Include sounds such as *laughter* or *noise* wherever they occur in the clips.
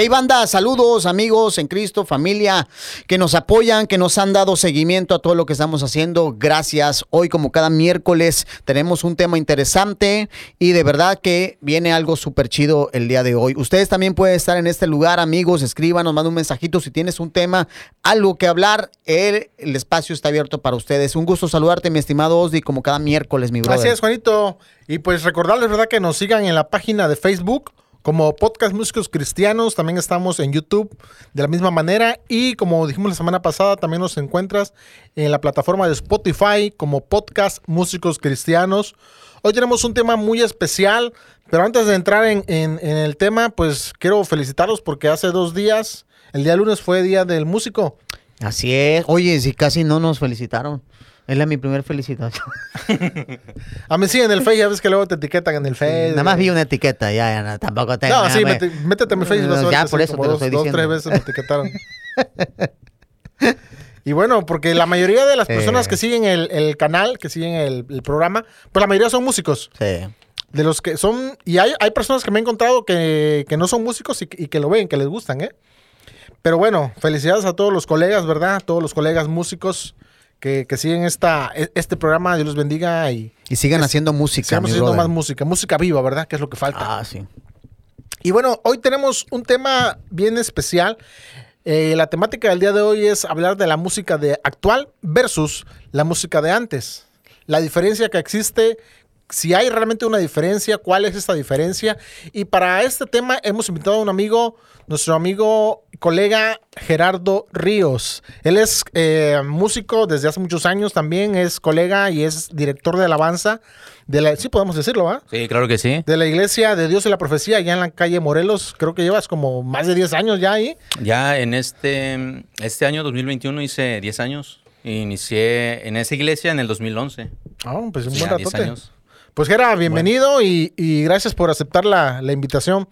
Hey banda, saludos amigos en Cristo, familia que nos apoyan, que nos han dado seguimiento a todo lo que estamos haciendo. Gracias. Hoy como cada miércoles tenemos un tema interesante y de verdad que viene algo súper chido el día de hoy. Ustedes también pueden estar en este lugar, amigos, escríbanos, manden un mensajito si tienes un tema, algo que hablar. El, el espacio está abierto para ustedes. Un gusto saludarte, mi estimado Osdi, como cada miércoles, mi brother. Así es, Juanito. Y pues recordarles, ¿verdad? Que nos sigan en la página de Facebook como Podcast Músicos Cristianos, también estamos en YouTube de la misma manera y como dijimos la semana pasada, también nos encuentras en la plataforma de Spotify como Podcast Músicos Cristianos. Hoy tenemos un tema muy especial, pero antes de entrar en, en- en el tema, pues quiero felicitarlos porque hace dos días, el día lunes fue Día del Músico. Así es. Oye, si casi no nos felicitaron. Es la mi primer felicitación. *laughs* A mí sí, en el Face, ya ves que luego te etiquetan en el Face. Nada más vi una etiqueta, ya, ya, no, tampoco tengo. No, sí, me- métete a mi a ver Ya, por eso te lo dos, estoy dos, diciendo. tres veces me etiquetaron. y bueno, porque la mayoría de las *laughs* personas Eh. que siguen el, el canal, que siguen el, el programa, pues la mayoría son músicos. Sí. De los que son... Y hay, hay personas que me he encontrado que, que no son músicos y, y que lo ven, que les gustan, ¿eh? Pero bueno, felicidades a todos los colegas, ¿verdad? A todos los colegas músicos que, que siguen esta, e- este programa. Dios los bendiga y Y sigan haciendo música. sigamos haciendo brother. más música. Música viva, ¿verdad? Que es lo que falta. Ah, sí. Y bueno, hoy tenemos un tema bien especial. Eh, la temática del día de hoy es hablar de la música de actual versus la música de antes. La diferencia que existe, si hay realmente una diferencia, cuál es esta diferencia. Y para este tema hemos invitado a un amigo, nuestro amigo colega Gerardo Ríos. Él es eh, músico desde hace muchos años también, es colega y es director de alabanza de la, sí podemos decirlo, ¿va? Sí, claro que sí. de la iglesia de Dios y la profecía allá en la calle Morelos. Creo que llevas como más de 10 años ya ahí. Ya en este, este año 2021 hice 10 años. Inicié en esa iglesia en el 2011. Ah, pues un buen 10 ratote. años. Pues Gera, bienvenido y, y gracias por aceptar la, la invitación.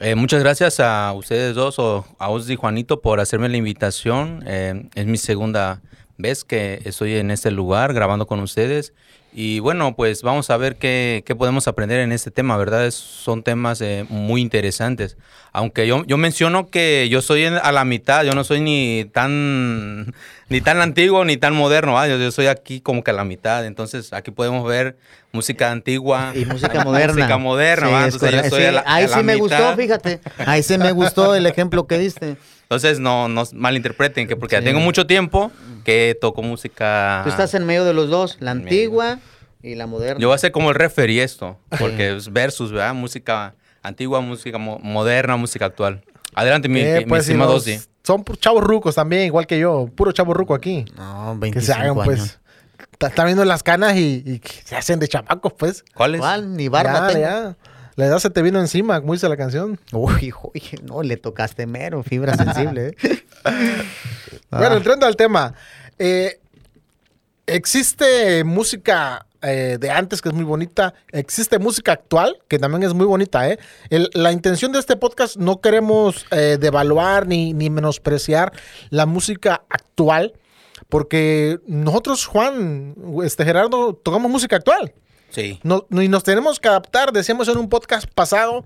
Eh, muchas gracias a ustedes dos, o a Osdi y Juanito, por hacerme la invitación. Eh, es mi segunda vez que estoy en este lugar grabando con ustedes. Y bueno, pues vamos a ver qué, qué podemos aprender en este tema, ¿verdad? Es- son temas eh, muy interesantes. Aunque yo, yo menciono que yo soy a la mitad, yo no soy ni tan, *laughs* ni tan antiguo ni tan moderno, yo, yo soy aquí como que a la mitad. Entonces aquí podemos ver música antigua Y música *laughs* moderna. música moderna, Sí, Entonces yo a la- Ahí a la sí me mitad. gustó, fíjate. Ahí sí me *laughs* gustó el ejemplo que diste. Entonces no, no malinterpreten, que porque Sí. tengo mucho tiempo que toco música. Tú estás en medio de los dos, la antigua y la moderna. Yo voy a ser como el referee esto, *laughs* porque es versus, ¿verdad? Música antigua, música mo- moderna, música actual. Adelante, mi, Eh, mi pues, si. Son chavos rucos también, igual que yo. Puro chavo ruco aquí. No, Que 25 se hagan, años. pues. Están viendo las canas y, y que se hacen de chamacos, pues. ¿Cuál es? ¿Cuál? Ni barba ya, tengo. ya. La edad se te vino encima, como dice la canción. Uy, uy, no, le tocaste mero, fibra sensible. ¿eh? *laughs* Bueno, Ah. entrando al tema. eh, existe música eh, de antes que es muy bonita. Existe música actual que también es muy bonita. ¿eh? El- la intención de este podcast no queremos eh, devaluar ni, ni menospreciar la música actual. Porque nosotros, Juan, este Gerardo, tocamos música actual. Sí. No, y nos tenemos que adaptar. Decíamos en un podcast pasado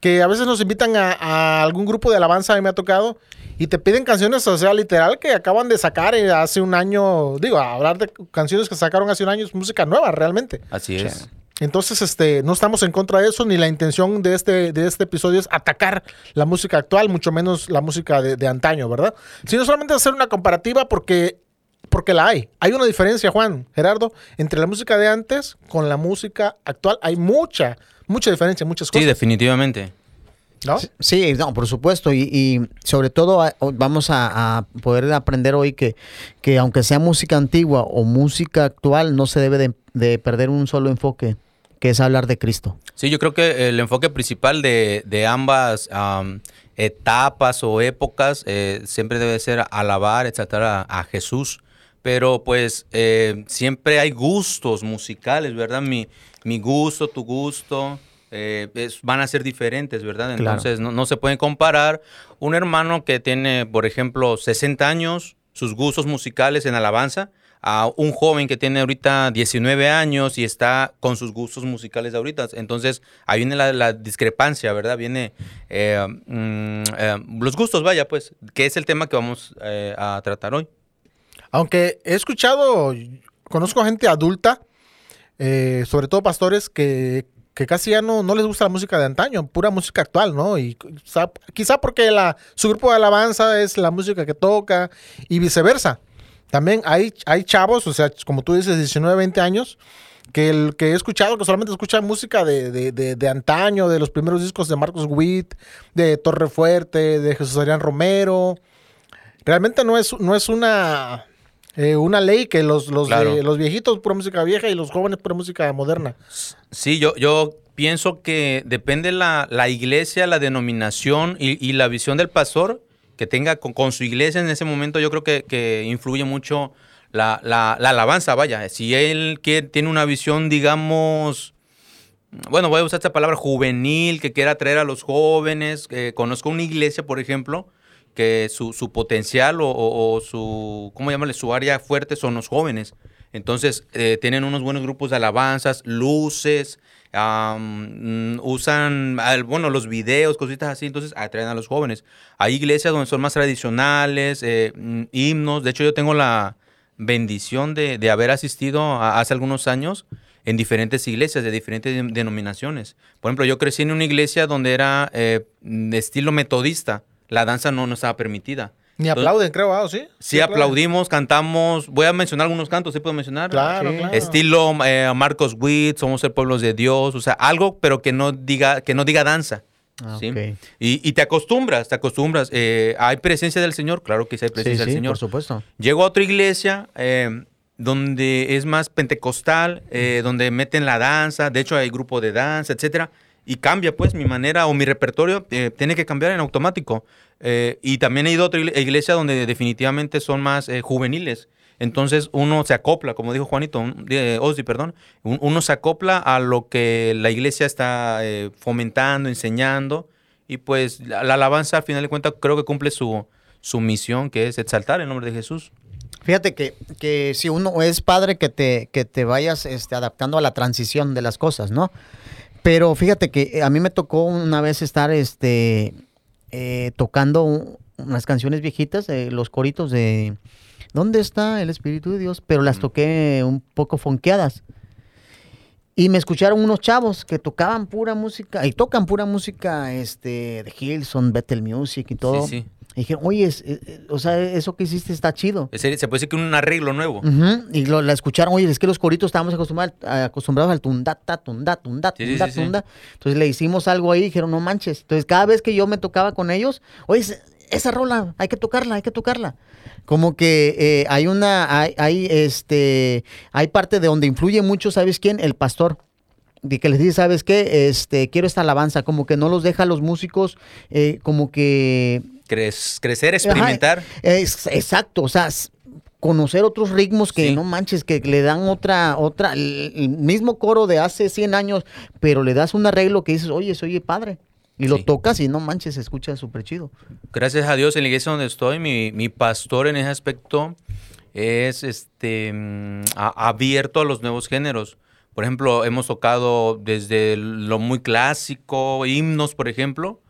que a veces nos invitan a, a algún grupo de alabanza, a mí me ha tocado, y te piden canciones, o sea, literal, que acaban de sacar eh, hace un año. Digo, a hablar de canciones que sacaron hace un año es música nueva, realmente. Así es. Entonces, este, no estamos en contra de eso, ni la intención de este, de este episodio es atacar la música actual, mucho menos la música de, de antaño, ¿verdad? Sino solamente hacer una comparativa porque, porque la hay. Hay una diferencia, Juan, Gerardo, entre la música de antes con la música actual. Hay mucha, mucha diferencia, muchas Sí, cosas. definitivamente. ¿no? Sí, no, por supuesto. Y, y sobre todo vamos a, a poder aprender hoy que, que aunque sea música antigua o música actual, no se debe de, de perder un solo enfoque, que es hablar de Cristo. Sí, yo creo que el enfoque principal de, de ambas am, etapas o épocas eh, siempre debe ser alabar, exaltar a, a Jesús. Pero pues eh, siempre hay gustos musicales, ¿verdad? Mi, mi gusto, tu gusto, eh, es- van a ser diferentes, ¿verdad? Claro. Entonces no, no se pueden comparar. Un hermano que tiene, por ejemplo, 60 años, sus gustos musicales en alabanza, a un joven que tiene ahorita 19 años y está con sus gustos musicales ahorita. Entonces, ahí viene la, discrepancia, ¿verdad? Viene eh, mm, eh, los gustos, vaya, pues, que es el tema que vamos eh, a tratar hoy. Aunque he escuchado, conozco gente adulta, sobre todo pastores, que, casi ya no, no les gusta la música de antaño, pura música actual, ¿no? Y quizá, porque la, su grupo de alabanza es la música que toca y viceversa. También hay, hay chavos, o sea, como tú dices, 19, 20 años, que, el, que he escuchado que solamente escuchan música de, de, de, antaño, de los primeros discos de Marcos Witt, de Torre Fuerte, de Jesús Adrián Romero. Realmente no es, no es una, eh, una ley que los, los, los viejitos pura música vieja y los jóvenes pura música moderna. Sí, yo, yo pienso que depende la, la iglesia, la denominación y, y la visión del pastor que tenga con, su iglesia en ese momento, yo creo que, influye mucho la, alabanza, vaya. Si él tiene una visión, digamos, bueno, voy a usar esta palabra juvenil, que quiera atraer a los jóvenes. conozco una iglesia, por ejemplo, que su, potencial o, su, ¿cómo llamarle? Su área fuerte son los jóvenes. Entonces, eh, tienen unos buenos grupos de alabanzas, luces, Mm, usan, bueno, los videos, cositas así, entonces atraen a los jóvenes. Hay iglesias donde son más tradicionales, eh, mm, himnos. De hecho, yo tengo la bendición de, haber asistido hace algunos años en diferentes iglesias de diferentes denominaciones. Por ejemplo, yo crecí en una iglesia donde era eh, de estilo metodista. La danza no, no estaba permitida. Ni aplauden, creo, ¿ah? ¿sí? Sí, aplaudimos, cantamos. Voy a mencionar algunos cantos, ¿sí puedo mencionar? Claro, claro. Estilo eh, Marcos Witt, Somos el pueblo de Dios, o sea, algo, pero que no diga, que no diga danza. Ah, ¿sí? y, te acostumbras, te acostumbras. Eh, ¿Hay presencia del Señor? Claro que sí hay presencia del Señor. por supuesto. Llego a otra iglesia eh, donde es más pentecostal, donde meten la danza, de hecho hay grupo de danza, etcétera y cambia pues mi manera o mi repertorio tiene que cambiar en automático. Eh, y también he ido a otra iglesia donde definitivamente son más eh, juveniles. Entonces uno se acopla, como dijo Juanito, eh, perdón, uno se acopla a lo que la iglesia está fomentando, enseñando. Y pues la, alabanza, al final de cuentas, creo que cumple su, su misión, que es exaltar el nombre de Jesús. Fíjate que, que, si uno es padre que te, que te vayas este, adaptando a la transición de las cosas, ¿no? Pero fíjate que a mí me tocó una vez estar este, eh, tocando unas canciones viejitas, los coritos de ¿Dónde está el Espíritu de Dios? Pero las toqué un poco fonqueadas. Y me escucharon unos chavos que tocaban pura música, y tocan pura música este, de Hilson, Bethel Music y todo. Sí, sí. Y dije, oye, eh, eh, o sea, eso que hiciste está chido. Se puede decir que un arreglo nuevo. Y lo, la escucharon, oye, es que los coritos estábamos acostumbrados, acostumbrados al tundata, tunda, tunda, tunda, tunda. Entonces le hicimos algo ahí y dijeron, no manches. Entonces cada vez que yo me tocaba con ellos, oye, esa rola, hay que tocarla, hay que tocarla. Como que eh, hay una, hay, hay, este, hay parte de donde influye mucho, ¿sabes quién? El pastor de que les dice, ¿sabes qué? Este, quiero esta alabanza, como que no los deja a los músicos, como que crecer, experimentar. exacto, o sea, conocer otros ritmos que no manches, que le dan otra, otra, el, mismo coro de hace 100 años, pero le das un arreglo que dices, oye, soy padre. Y lo tocas y no manches, se escucha súper chido. Gracias a Dios en la iglesia donde estoy, mi, mi pastor en ese aspecto es este mm, abierto a los nuevos géneros. Por ejemplo, hemos tocado desde lo muy clásico, himnos, por ejemplo,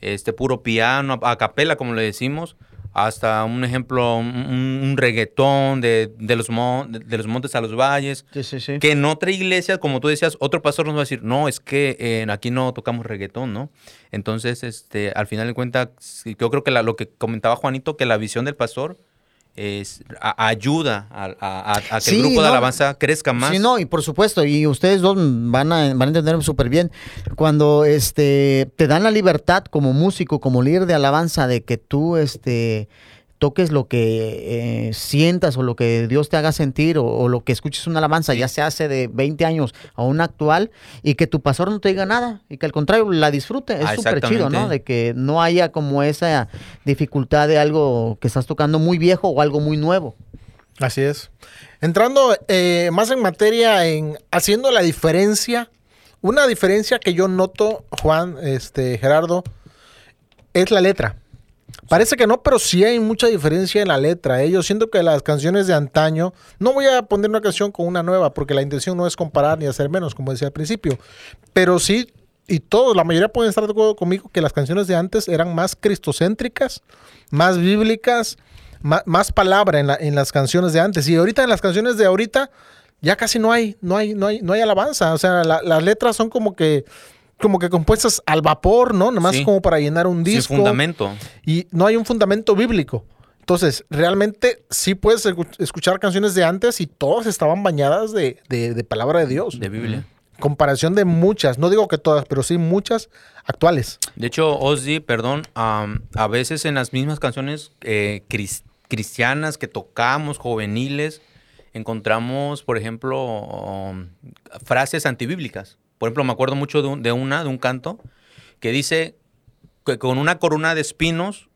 este puro piano, a capela, como le decimos, hasta un ejemplo, un, reggaetón de, los de, los montes a los valles. Que en otra iglesia, como tú decías, otro pastor nos va a decir, no, es que eh, aquí no tocamos reggaetón, ¿no? Entonces, este, al final de cuentas, yo creo que lo que comentaba Juanito, que la visión del pastor es, ayuda a, que el grupo de alabanza crezca más. Sí, no, y por supuesto, y ustedes dos van a, van a entender súper bien, cuando este, te dan la libertad como músico, como líder de alabanza, de que tú este, toques lo que eh, sientas o lo que Dios te haga sentir o, lo que escuches una alabanza, ya se hace de 20 años a una actual, y que tu pastor no te diga nada y que al contrario la disfrute. Es ah, súper chido, ¿no? De que no haya como esa dificultad de algo que estás tocando muy viejo o algo muy nuevo. Así es. Entrando eh, más en materia, en haciendo la diferencia, una diferencia que yo noto, Juan, este, Gerardo, es la letra. Parece que no, pero sí hay mucha diferencia en la letra. ¿eh? Yo siento que las canciones de antaño, no voy a poner una canción con una nueva, porque la intención no es comparar ni hacer menos, como decía al principio. Pero sí, y todos, la mayoría pueden estar de acuerdo conmigo que las canciones de antes eran más cristocéntricas, más bíblicas, más, más palabra en, la- en las canciones de antes. Y ahorita en las canciones de ahorita ya casi no hay, no hay, no hay, no hay alabanza. O sea, la- las letras son como que, como que compuestas al vapor, ¿no? Nomás Sí. como para llenar un Sin disco. fundamento. Y no hay un fundamento bíblico. Entonces, realmente sí puedes escu- escuchar canciones de antes y todas estaban bañadas de, de- de palabra de Dios. De Biblia. Comparación de muchas, no digo que todas, pero sí muchas actuales. De hecho, Ozzy, perdón, am, a veces en las mismas canciones eh, cris- cristianas que tocamos, juveniles, encontramos, por ejemplo, um, frases antibíblicas. Por ejemplo, me acuerdo mucho de, un- de una, de un canto, que dice que con una corona de espinos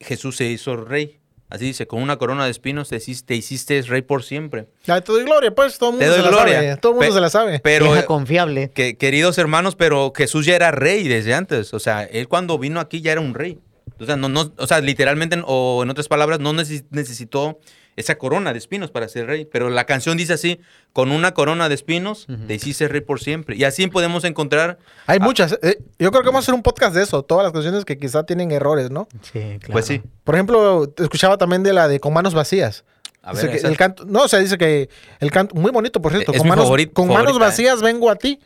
Jesús se hizo rey. Así dice, con una corona de espinos te hiciste, te hiciste rey por siempre. Ya, te doy gloria, pues todo el Te mundo doy se la gloria. sabe. Todo el mundo Pe- se la sabe. Pero, Vieja confiable. que, queridos hermanos, pero Jesús ya era rey desde antes. O sea, él cuando vino aquí ya era un rey. O sea, no, no, o sea literalmente, o en otras palabras, no neces- necesitó esa corona de espinos para ser rey. Pero la canción dice así, con una corona de espinos te hiciste rey por siempre. Y así podemos encontrar, Hay muchas. eh, yo creo que vamos a hacer un podcast de eso. Todas las canciones que quizá tienen errores, ¿no? Sí, claro. pues sí. Por ejemplo, te escuchaba también de la de Con manos vacías. A Dice ver, que el canto, no, o sea, dice que el canto, muy bonito, por cierto. Es con mi manos, con manos favorita, ¿eh? vacías vengo a ti.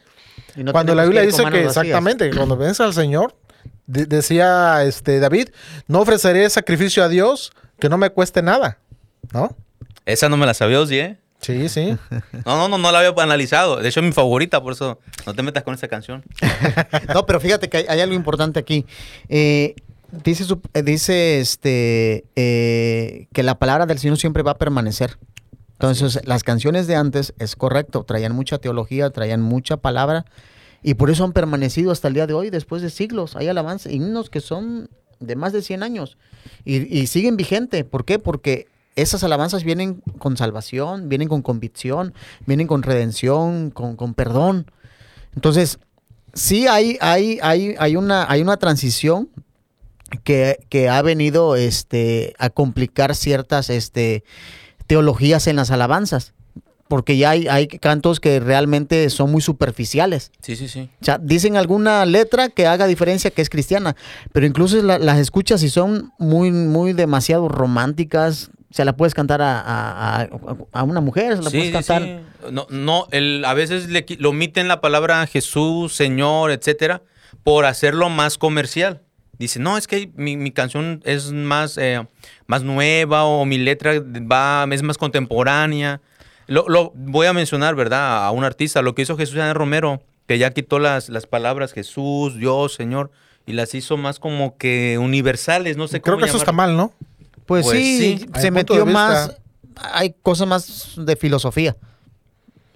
Y no cuando la Biblia dice que exactamente, que cuando ves al Señor, de- decía este David, no ofreceré sacrificio a Dios que no me cueste nada, ¿no? esa no me la sabía, Ozzy, ¿eh? Sí, sí. *laughs* No, no, no, no la había analizado. De hecho, es mi favorita, por eso no te metas con esa canción. *laughs* No, pero fíjate que hay, hay algo importante aquí. Eh, dice, eh, dice este, eh, que la palabra del Señor siempre va a permanecer. Entonces, las canciones de antes, es correcto, traían mucha teología, traían mucha palabra, y por eso han permanecido hasta el día de hoy, después de siglos. Hay alabanzas, himnos que son de más de 100 años, y, y siguen vigente. ¿Por qué? Porque esas alabanzas vienen con salvación, vienen con convicción, vienen con redención, con, con perdón. Entonces, sí hay, hay, hay, hay, una, hay una transición que, que ha venido este, a complicar ciertas este, teologías en las alabanzas. Porque ya hay, hay cantos que realmente son muy superficiales. Sí, sí, sí. O sea, dicen alguna letra que haga diferencia que es cristiana, pero incluso la- las escuchas y son muy, muy demasiado románticas. Se la puedes cantar a, a- a- a una mujer, se la Sí, puedes sí, cantar. sí. No, no el, a veces le, omiten la palabra Jesús, Señor, etcétera, por hacerlo más comercial. Dice, no, es que mi, mi canción es más, eh, más nueva o mi letra va, es más contemporánea. Lo, lo- voy a mencionar, ¿verdad? A un artista, lo que hizo Jesús Daniel Romero, que ya quitó las, las palabras Jesús, Dios, Señor, y las hizo más como que universales, no sé Creo cómo que eso está mal, ¿no? Pues, Pues sí, se metió más. Hay cosas más de filosofía.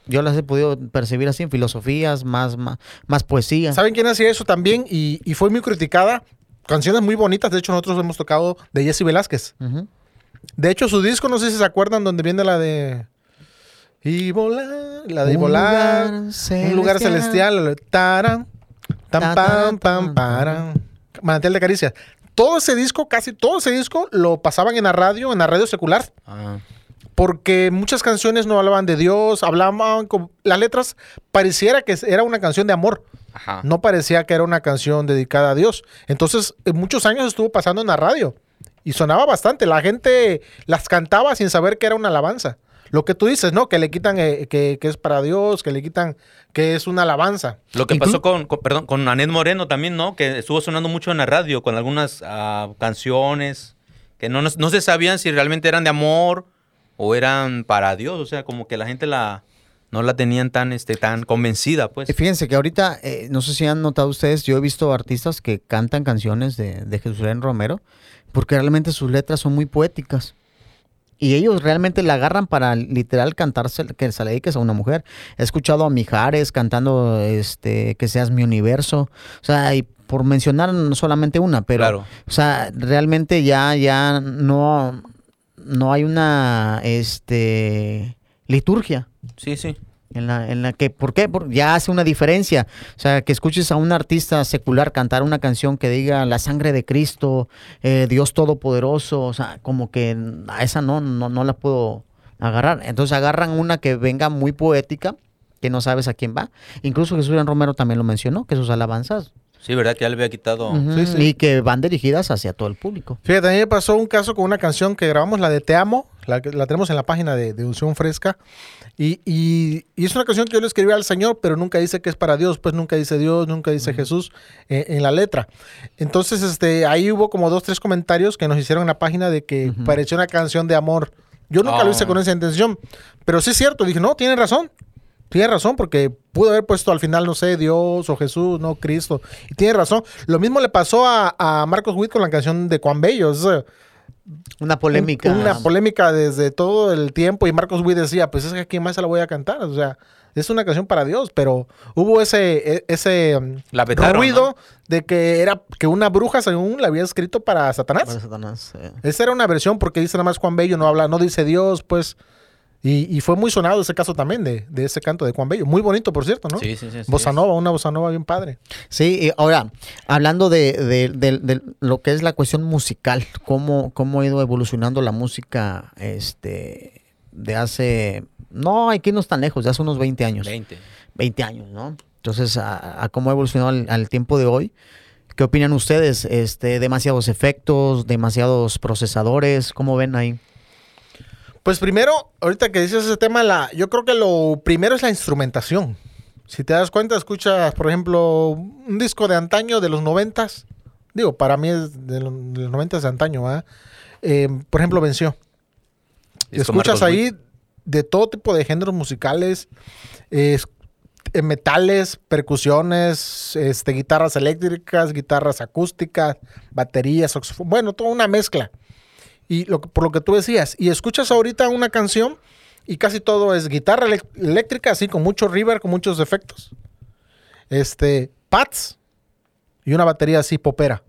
Yo las he podido percibir así, en filosofías, más, más, más poesía. ¿Saben quién hacía eso también? Y, y fue muy criticada. Canciones muy bonitas. De hecho, nosotros hemos tocado de Jesse Velázquez. De hecho, su disco, no sé si se acuerdan, donde viene la de. Y volar. La de Un volar. lugar Un lugar celestial. Taran. Tan, Ta, pam, pam, ta, paran. Manantial de caricias. Todo ese disco, casi todo ese disco, lo pasaban en la radio, en la radio secular. Ah, Porque muchas canciones no hablaban de Dios, hablaban con. Las letras pareciera que era una canción de amor. ajá. No parecía que era una canción dedicada a Dios. Entonces, en muchos años estuvo pasando en la radio. Y sonaba bastante. La gente las cantaba sin saber que era una alabanza. Lo que tú dices, ¿no? Que le quitan eh, que, que es para Dios, que le quitan que es una alabanza. Lo que Inclu- pasó con, con- perdón, con Anet Moreno también, ¿no? Que estuvo sonando mucho en la radio con algunas ah, canciones que no, no se sabían si realmente eran de amor o eran para Dios. O sea, como que la gente la no la tenían tan, este, tan convencida, pues. Fíjense que ahorita, eh, no sé si han notado ustedes, yo he visto artistas que cantan canciones de, de Jesús León Romero, porque realmente sus letras son muy poéticas. Y ellos realmente la agarran para literal cantarse, que se le dediques a una mujer. He escuchado a Mijares cantando este, que seas mi universo. O sea, y por mencionar no solamente una, pero Claro. o sea, realmente ya, ya no, no hay una este liturgia. Sí, sí. En la, en la que, ¿por qué? Por- ya hace una diferencia. O sea, que escuches a un artista secular cantar una canción que diga la sangre de Cristo, eh, Dios Todopoderoso, o sea, como que a esa no, no, no la puedo agarrar. Entonces agarran una que venga muy poética, que no sabes a quién va. Incluso Jesús Julián Romero también lo mencionó, que sus alabanzas. Sí, ¿verdad? Que ya le había quitado. Sí, sí. Y que van dirigidas hacia todo el público. Fíjate, a mí me pasó un caso con una canción que grabamos, la de Te Amo, la, que- la tenemos en la página de, de Unción Fresca. Y, y- y es una canción que yo le escribí al Señor, pero nunca dice que es para Dios, pues nunca dice Dios, nunca dice Jesús eh, en la letra. Entonces, este, ahí hubo como dos, tres comentarios que nos hicieron en la página de que parecía una canción de amor. Yo nunca lo hice Ah. con esa intención, pero sí es cierto, dije, no, tiene razón. Tiene razón, porque pudo haber puesto al final, no sé, Dios o Jesús, no Cristo. Y tiene razón. Lo mismo le pasó a, a Marcos Witt con la canción de Juan Bello. Es, Una polémica. un- una polémica desde todo el tiempo. Y Marcos Witt decía, pues es que aquí más se la voy a cantar. O sea, es una canción para Dios. Pero hubo ese, e- ese um, La vetaron, ruido ¿no? de que era que una bruja, según la había escrito para Satanás. Para Satanás. Esa era una versión porque dice nada más Juan Bello, no habla, no dice Dios, pues. Y, y fue muy sonado ese caso también de, de ese canto de Juan Bello. Muy bonito, por cierto, ¿no? Sí, sí, sí. sí. Bossa nova, una bossa nova bien padre. Sí, y ahora, hablando de, de- de- de lo que es la cuestión musical, cómo, cómo ha ido evolucionando la música este, de hace, no hay que irnos tan lejos, de hace unos 20 años. 20. 20 años, ¿no? Entonces, a, a cómo ha evolucionado al, al tiempo de hoy. ¿Qué opinan ustedes? Este, demasiados efectos, demasiados procesadores, ¿cómo ven ahí? Pues primero, ahorita que dices ese tema, la, yo creo que lo primero es la instrumentación. Si te das cuenta, escuchas, por ejemplo, un disco de antaño de los noventas. Digo, para mí es de los, noventas de antaño, ¿verdad? Eh, por ejemplo, venció. Escuchas Marcos ahí Witt. de todo tipo de géneros musicales, es- eh, metales, percusiones, este, guitarras eléctricas, guitarras acústicas, baterías, saxofón, bueno, toda una mezcla. Y lo, que- por lo que tú decías, y escuchas ahorita una canción y casi todo es guitarra eléctrica, así con mucho reverb, con muchos efectos. Este, pads y una batería así popera.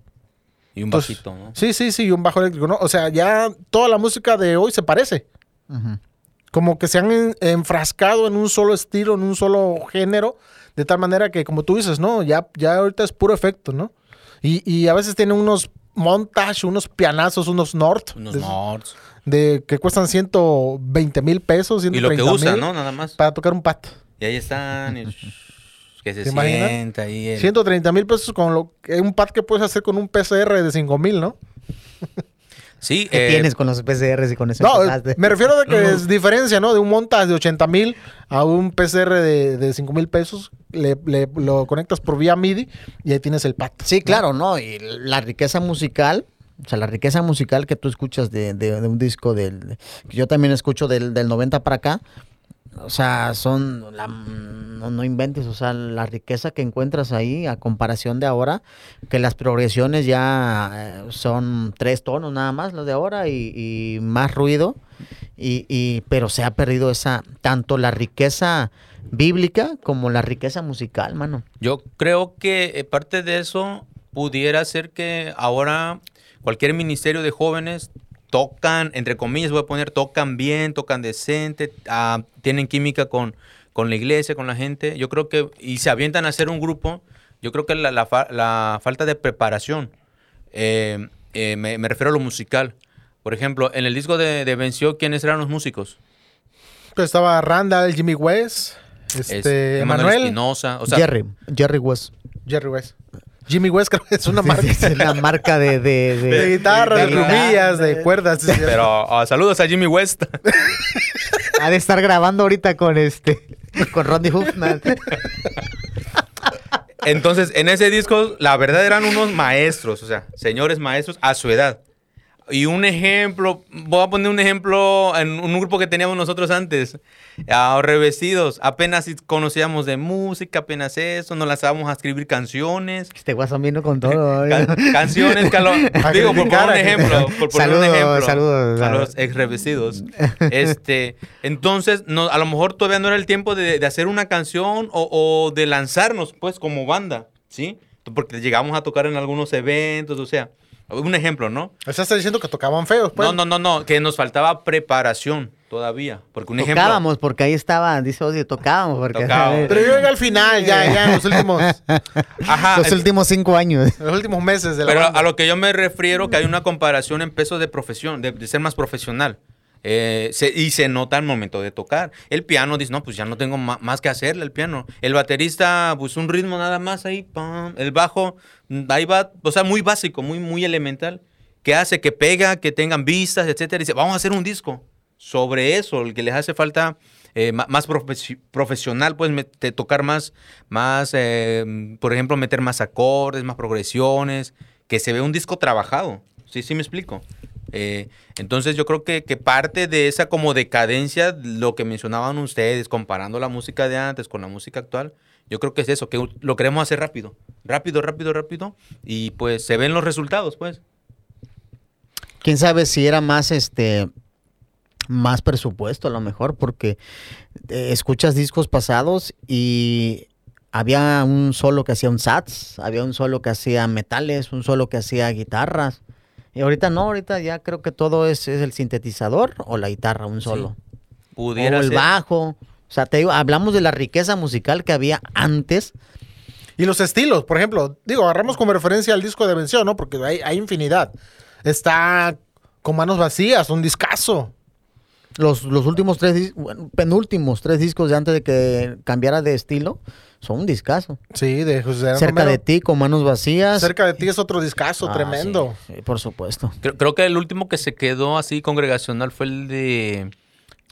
Y un Entonces, bajito, ¿no? Sí, sí, sí, y un bajo eléctrico, ¿no? O sea, ya toda la música de hoy se parece. Como que se han en- enfrascado en un solo estilo, en un solo género, de tal manera que, como tú dices, no, ya, ya ahorita es puro efecto, ¿no? Y, y a veces tienen unos montage, unos pianazos, unos Nord, Unos de, Nords. de- que cuestan 120 mil pesos, Y lo que 130 usa, ¿no? Nada más. Para tocar un pat. Y ahí están. y *laughs* que se sienta ahí. el- 130 mil pesos con lo que un pad que puedes hacer con un PCR de 5 mil, ¿no? *laughs* Sí, ¿Qué eh, tienes con los PCRs y con eso? No, empezaste? me refiero de que No, no. es diferencia, ¿no? De un montage de 80 mil a un PCR de, de 5 mil pesos, le, le- lo conectas por vía MIDI y ahí tienes el pat. Sí, claro, ¿no? Y la riqueza musical, o sea, la riqueza musical que tú escuchas de, de- de un disco del... que yo también escucho del, del 90 para acá, o sea, son... la- no, inventes, o sea, la riqueza que encuentras ahí a comparación de ahora, que las progresiones ya eh, son tres tonos nada más, los de ahora, y, y más ruido, y, y- pero se ha perdido esa, tanto la riqueza bíblica como la riqueza musical, mano. Yo creo que eh, parte de eso pudiera ser que ahora cualquier ministerio de jóvenes tocan, entre comillas voy a poner, tocan bien, tocan decente, ah, tienen química con, con la iglesia, con la gente. Yo creo que, y se avientan a hacer un grupo, yo creo que la, la fa- la falta de preparación, eh, eh, me, me refiero a lo musical. Por ejemplo, en el disco de, de Venció, ¿quiénes eran los músicos? Pues estaba Randall, Jimmy West, este, Es Emanuel, Espinosa, o sea, Jerry, Jerry West. Jerry West. Jimmy West creo que es una marca Es la marca de, de, de, de guitarra, de, plumillas, de cuerdas. sí, pero ah, saludos a Jimmy West. *laughs* Ha de estar grabando ahorita con este, con Rodney Hoofman. Entonces, en ese disco, la verdad eran unos maestros, o sea, señores maestros a su edad. Y un ejemplo, voy a poner un ejemplo en un grupo que teníamos nosotros antes, a Revestidos. Apenas conocíamos de música, apenas eso, nos lanzábamos a escribir canciones. Este guasón vino con todo. ¿eh? Can- canciones, A *laughs* digo, por poner un a ejemplo, por poner Saludos, un ejemplo saludos. a los ex revestidos. Este, entonces, no, a lo mejor todavía no era el tiempo de, de hacer una canción o, o de lanzarnos, pues, como banda, ¿sí? Porque llegamos a tocar en algunos eventos, o sea, un ejemplo, ¿no? O sea, está diciendo que tocaban feos, pues. No, no, no, no, que nos faltaba preparación. todavía. Porque un ejemplo... Tocábamos, porque ahí estaba, dice Ozzy, tocábamos. Porque, Tocábamos. Pero yo llegué al final, ya, ya, en los últimos, *laughs* Ajá, los últimos cinco años. los últimos meses de la Pero banda. a lo que yo me refiero que hay una comparación en pesos de profesión, de, de ser más profesional. Eh, se- y se nota al momento de tocar. El piano dice, no, pues ya no tengo más que hacerle el piano. El baterista, pues un ritmo nada más ahí, pam. El bajo, mm, ahí va, o sea, muy básico, muy, muy elemental. Que hace que pega, que tengan vistas, etcétera. Y dice, vamos a hacer un disco sobre eso, el que les hace falta eh, más profesi- profesional, pues me- te- tocar más, más eh, por ejemplo, meter más acordes, más progresiones, que se ve un disco trabajado. Sí, sí me explico. Eh, entonces yo creo que, que parte de esa como decadencia, lo que mencionaban ustedes, comparando la música de antes con la música actual, yo creo que es eso, que lo queremos hacer rápido, rápido, rápido, rápido, y pues se ven los resultados, pues. Quién sabe si era más este más presupuesto a lo mejor, porque eh, escuchas discos pasados y había un solo que hacía un sats, había un solo que hacía metales, un solo que hacía guitarras. Y ahorita no, ahorita ya creo que todo es, es el sintetizador o la guitarra, un solo. Pudiera o el ser. bajo. O sea, te digo, hablamos de la riqueza musical que había antes. Y los estilos, por ejemplo, digo, agarramos como referencia al disco de Vención, ¿no? Porque hay, hay infinidad. Está con manos vacías, un discazo. Los, los últimos tres, bueno, penúltimos tres discos de antes de que cambiara de estilo, son un discazo. Sí, de José Cerca Romero. de ti, con manos vacías. Cerca de ti es otro discazo Ah, tremendo. sí, sí, por supuesto. Creo, creo que el último que se quedó así congregacional fue el de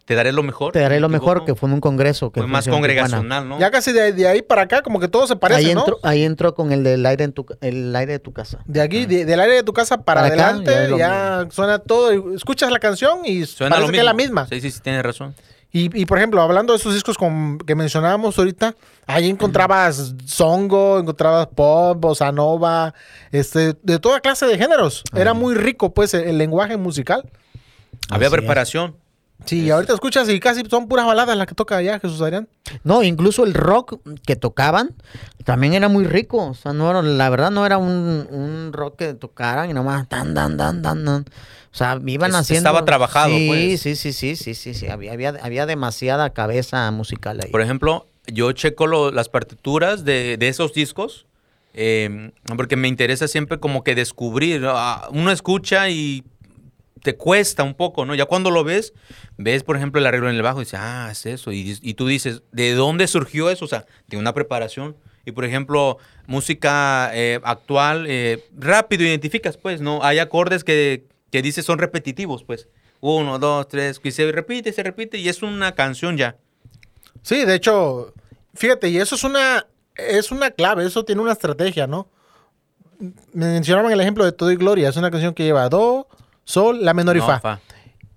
Te daré lo mejor. Te daré ¿me lo mejor, que fue en un congreso. Que fue más congregacional, ¿no? Ya casi de, de ahí para acá, como que todo se parece, ahí, ¿no? entró, ahí entró con el del aire, en tu, el aire de tu casa. De aquí, de- del área de tu casa para, Para acá, adelante, ya suena todo. Escuchas la canción y Suena parece lo que es la mismo. misma. Sí, sí, sí, tienes razón. Y, y, por ejemplo, hablando de esos discos con- que mencionábamos ahorita, ahí encontrabas zongo, encontrabas pop, bossa nova, este, de toda clase de géneros. Era muy rico, pues, el, el lenguaje musical. Había Así es. preparación. Sí, y ahorita escuchas y casi son puras baladas las que toca allá Jesús Adrián. No, incluso el rock que tocaban también era muy rico. O sea, no era, la verdad no era un, un rock que tocaran y nomás tan, tan, tan, tan, tan. O sea, iban Es- haciendo... estaba trabajado, sí, pues. Sí, sí, sí, sí, sí, sí. Había, había, había demasiada cabeza musical ahí. Por ejemplo, yo checo lo- las partituras de, de esos discos eh, porque me interesa siempre como que descubrir. Ah, Uno escucha y te cuesta un poco, ¿no? Ya cuando lo ves, ves, por ejemplo, el arreglo en el bajo y dices, ah, es eso. Y, y tú dices, ¿de dónde surgió eso? O sea, de una preparación. Y, por ejemplo, música eh, actual, eh, rápido identificas, pues, ¿no? Hay acordes que, que dices son repetitivos, pues. Uno, dos, tres, y se repite, se repite, y es una canción ya. Sí, de hecho, fíjate, y eso es una, es una clave, eso tiene una estrategia, ¿no? Mencionaban el ejemplo de Todo y Gloria, es una canción que lleva Do, Sol, La menor y No, fa. fa.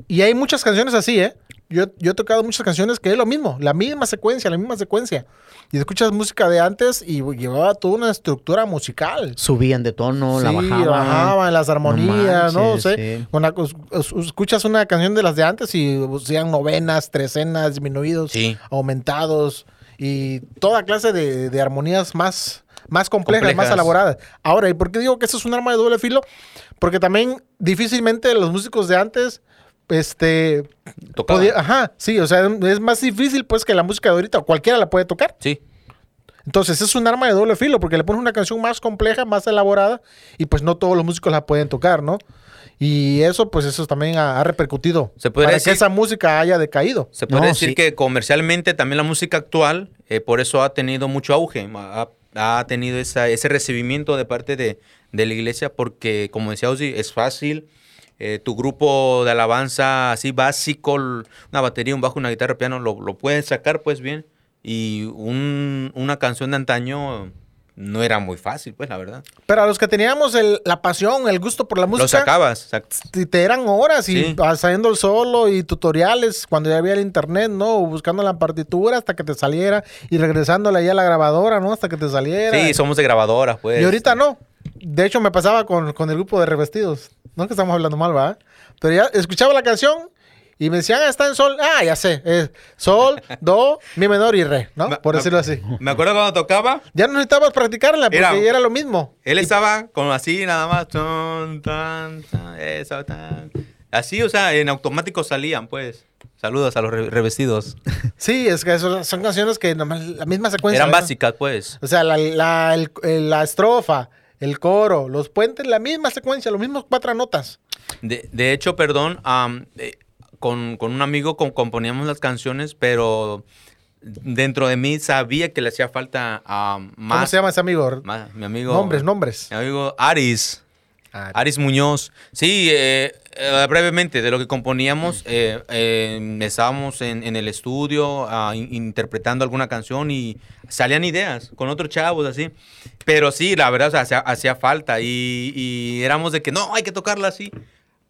Y hay muchas canciones así, ¿eh? Yo, yo he tocado muchas canciones que es lo mismo, la misma secuencia, la misma secuencia. Y escuchas música de antes y llevaba toda una estructura musical. Subían de tono, la bajaban. bajaban las armonías, ¿no? manches, sé, sí. una escuchas una canción de las de antes y sean novenas, trecenas, disminuidos, Sí. aumentados y toda clase de, de armonías más, más complejas, más Complejas. elaboradas. Ahora, ¿y por qué digo que eso es un arma de doble filo? Porque también difícilmente los músicos de antes, este, podía- ajá, sí, o sea, es más difícil pues que la música de ahorita, cualquiera la puede tocar. Sí. Entonces es un arma de doble filo porque le pones una canción más compleja, más elaborada y pues no todos los músicos la pueden tocar, ¿no? Y eso pues eso también ha, ha repercutido Se podría para decir- que esa música haya decaído. Se puede No, decir sí. que comercialmente también la música actual, eh, por eso ha tenido mucho auge, ha, ha tenido esa- ese recibimiento de parte de, de la iglesia, porque como decía Ozzy, es fácil. Eh, tu grupo de alabanza así básico, una batería, un bajo, una guitarra, piano, lo, lo puedes sacar pues bien. Y un- una canción de antaño no era muy fácil, pues la verdad. Pero a los que teníamos el- la pasión, el gusto por la Lo música, sacabas. sac- te eran horas y Sí. haciendo el solo y tutoriales cuando ya había el internet, ¿no? Buscando la partitura hasta que te saliera y regresándole ahí a la grabadora, ¿no? Hasta que te saliera. Sí, somos de grabadoras, pues. Y ahorita no. De hecho, me pasaba con, con el grupo de revestidos. No que estamos hablando mal, ¿va? Pero ya escuchaba la canción y me decían, ah, está en sol. Ah, ya sé. Es sol, do, mi menor y re, ¿no? Por decirlo así. Me acuerdo cuando tocaba, Ya no necesitabas practicarla porque Era- era lo mismo. Él estaba como así, nada más. Tun, tan, tan, eso, tan. Así, o sea, en automático salían, pues. Saludos a los re- revestidos. *laughs* Sí, es que son, son canciones que nomás la misma secuencia. Eran ¿verdad? básicas, pues. O sea, la, la, el- el- la estrofa, el coro, los puentes, la misma secuencia, los mismos cuatro notas. De, de hecho, perdón, eh, con, con un amigo com- componíamos las canciones, pero dentro de mí sabía que le hacía falta más. ¿Cómo se llama ese amigo? más- mi amigo. Nombres, nombres. Mi amigo Aris. Ah, Aris Muñoz. Sí, eh, eh, brevemente, de lo que componíamos, eh, eh, estábamos en, en el estudio ah, in- interpretando alguna canción y salían ideas con otros chavos así. Pero sí, la verdad, o sea, hacía, hacía falta y, y éramos de que no, hay que tocarla así.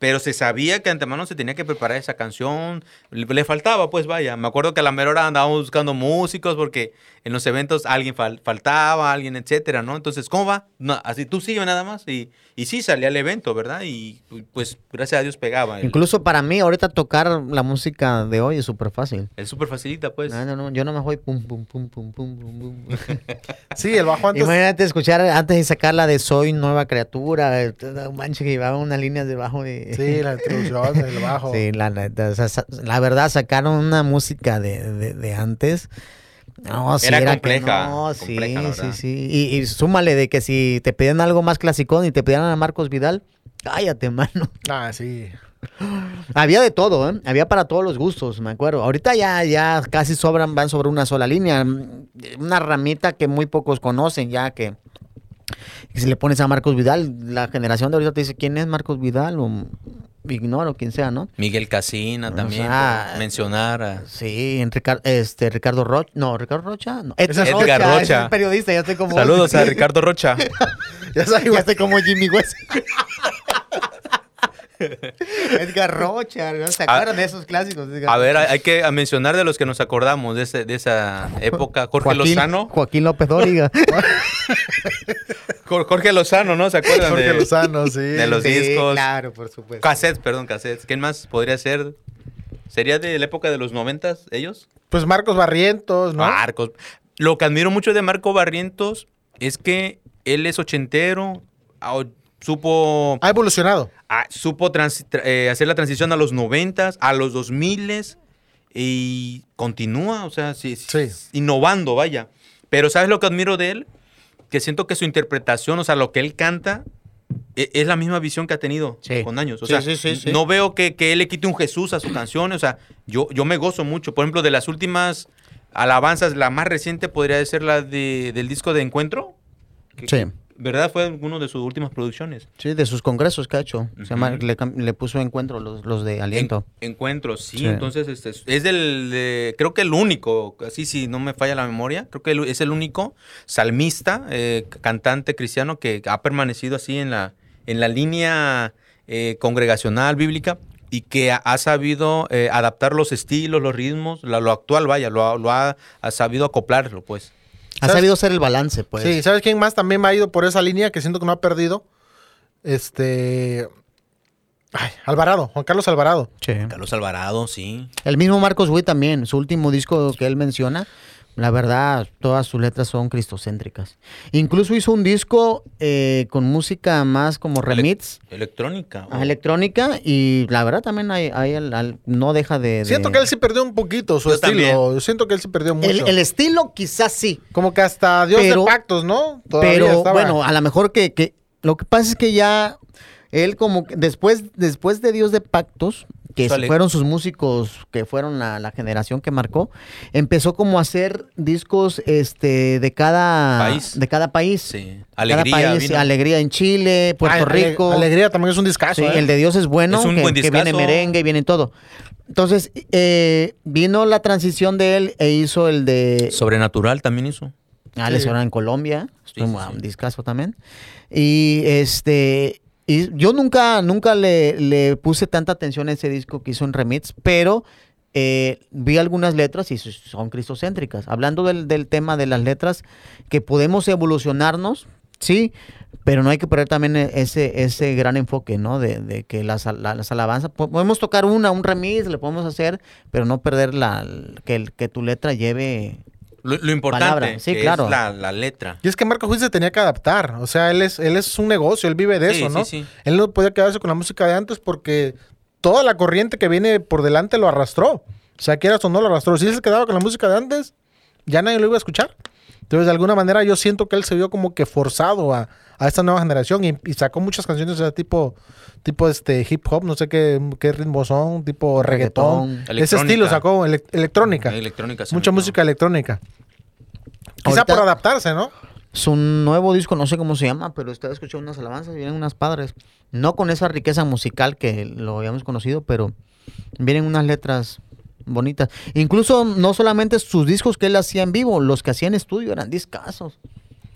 Pero se sabía que antemano se tenía que preparar esa canción. Le, le faltaba, pues vaya. Me acuerdo que a la mera hora andábamos buscando músicos porque en los eventos alguien fal- faltaba, alguien, etcétera, ¿no? Entonces, ¿cómo va? No, así tú sigue nada más. Y, y sí, salía al evento, ¿verdad? Y pues, gracias a Dios pegaba. El- Incluso para mí, ahorita tocar la música de hoy es súper fácil. Es súper facilita, pues. No, no, no, yo no me voy pum, pum, pum, pum, pum, pum, pum. *laughs* Sí, el bajo antes. Imagínate escuchar antes de sacar la de Soy Nueva Criatura, eh, un manche que llevaba unas líneas debajo de... Sí, la introducción, el bajo. *laughs* Sí, la, sa- la verdad sacaron una música de, de, de antes. No, sí, Era compleja, no, compleja, sí, sí, sí. Y, y súmale de que si te piden algo más clasicón y te pidieran a Marcos Vidal, cállate, *laughs* mano. Ah, sí. Había de todo, ¿eh? Había para todos los gustos, me acuerdo. Ahorita ya, ya casi sobran, van sobre una sola línea. Una ramita que muy pocos conocen ya que... que si le pones a Marcos Vidal, la generación de ahorita te dice quién es Marcos Vidal o ignoro quien sea, ¿no? Miguel Casina O también. sea, por mencionar a- Sí, en Ricar- este, Ricardo Rocha. No, Ricardo Rocha. No, es Edgar es Rocha. el periodista, ya estoy como. Saludos a *laughs* Ricardo Rocha. Ya sabes, Ya estoy como Jimmy West. *laughs* *laughs* Edgar Rocha, ¿no? ¿se acuerdan de esos clásicos? A ver, hay hay que mencionar de los que nos acordamos de, ese- de esa *laughs* época. Jorge Joaquín, Lozano. Joaquín López Dóriga. *laughs* Jor- Jorge Lozano, ¿no? ¿Se acuerdan Jorge de, Lozano, sí. de los Sí, discos? Claro, por supuesto. Cassettes, perdón, cassettes. ¿Quién más podría ser? ¿Sería de la época de los noventas ellos? Pues Marcos Barrientos, ¿no? Marcos. Lo que admiro mucho de Marco Barrientos es que él es ochentero, ah, supo, Ha evolucionado. supo trans- tra- eh, hacer la transición a los noventas, a los dos miles y continúa, o sea, sí, sí, Sí. innovando, vaya. Pero ¿sabes lo que admiro de él? Que siento que su interpretación, o sea, lo que él canta, e- es la misma visión que ha tenido Sí. con años. O Sí, sea, sí, sí, sí. no veo que, que él le quite un Jesús a su canción. O sea, yo, yo me gozo mucho. Por ejemplo, de las últimas alabanzas, la más reciente podría ser la de, del disco de Encuentro. que- Sí. ¿Verdad? Fue uno de sus últimas producciones. Sí, de sus congresos que ha hecho. Se llama- le, le puso encuentro los, los de aliento. En- encuentro, sí. Sí. Entonces, este, es- del, de- creo que el único, así si no me falla la memoria, creo que el- es el único salmista, eh, cantante cristiano que ha permanecido así en la, en la línea eh, congregacional bíblica y que ha, sabido eh, adaptar los estilos, los ritmos, la- lo actual, vaya, lo, lo ha, ha sabido acoplarlo, pues. Ha ¿Sabes? sabido hacer el balance, pues. Sí, ¿sabes quién más también me ha ido por esa línea que siento que no ha perdido? Este. Ay, Alvarado, Juan Carlos Alvarado. Sí. Carlos Alvarado, sí. El mismo Marcos Witt también, su último disco que él menciona, la verdad, todas sus letras son cristocéntricas. Incluso hizo un disco eh, con música más como remix, Electrónica. electrónica, y la verdad también hay, hay el- al- no deja de... de- Siento que él sí perdió un poquito su Yo estilo. también. Yo siento que él sí perdió mucho. el, el estilo quizás sí, Como que hasta Dios Pero- de pactos, ¿no? Todavía pero estaba- bueno, a lo mejor que, que- Lo que pasa es que ya él como que después, después de Dios de Pactos, que Sale. fueron sus músicos, que fueron la, la generación que marcó, empezó como a hacer discos este de cada País. de cada país. Sí. Cada Alegría. país, vino. Alegría en Chile, Puerto Ay, Ale- Rico. Alegría también es un discazo. Sí, ¿eh? el de Dios es bueno, Es un que, buen que viene merengue, viene todo. Entonces, eh, vino la transición de él e hizo el de Sobrenatural también hizo. Ah, le Sí. en Colombia, Sí, un, sí, sí. un discazo también. Y este y yo nunca nunca le, le puse tanta atención a ese disco que hizo en remix, pero eh, vi algunas letras y son cristocéntricas. Hablando del, del tema de las letras, que podemos evolucionarnos, sí, pero no hay que perder también e- ese, ese gran enfoque, ¿no? De, de que las, la- las alabanzas, po- podemos tocar una, un remix, le podemos hacer, pero no perder la, que, que tu letra lleve Lo, lo importante Palabra, sí, que claro. es la, la letra. Y es que Marco Juiz se tenía que adaptar. O sea, él es, él es un negocio, él vive de Sí, eso, ¿no? sí, sí. Él no podía quedarse con la música de antes porque toda la corriente que viene por delante lo arrastró. O sea, quieras o no lo arrastró. Si él se quedaba con la música de antes, ya nadie lo iba a escuchar. Entonces, de alguna manera, yo siento que él se vio como que forzado a, a esta nueva generación y, y sacó muchas canciones de tipo, tipo este hip hop, no sé qué, qué ritmos son, tipo reggaetón. Reggaetón. Ese estilo sacó, ele- electrónica. Electrónica. se Mucha música electrónica. Quizá por adaptarse, ¿no? Su nuevo disco, no sé cómo se llama, pero estaba escuchando unas alabanzas vienen unas padres. No con esa riqueza musical que lo habíamos conocido, pero vienen unas letras bonitas. Incluso no solamente sus discos que él hacía en vivo, los que hacía en estudio eran discazos.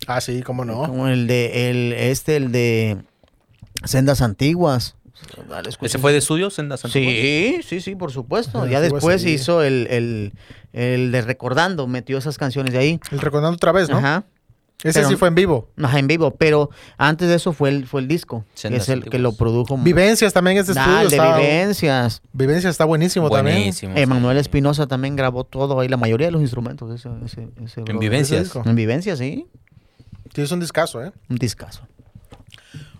Ah, sí, cómo no. Como el de, el, este, el de Sendas Antiguas. Dale. ¿Ese fue de suyo, Sendas Antiguas? Sí, sí, sí, por supuesto. Ajá, ya sí, después sí. hizo el, el, el de Recordando, metió esas canciones de ahí. El recordando otra vez, ¿no? Ajá. Ese Pero- sí fue en vivo. Ajá, en vivo, pero antes de eso fue el, fue el disco, que Sendas es el que Antiguas. lo produjo. Vivencias también es de estudio. de está- Vivencias. Vivencias está buenísimo, Buenísimo. Emanuel Espinosa también grabó todo ahí, la mayoría de los instrumentos. Ese, ese, ese En. Vivencias. Ese disco. En Vivencias, sí. Sí, es un discazo, ¿eh? Un discazo.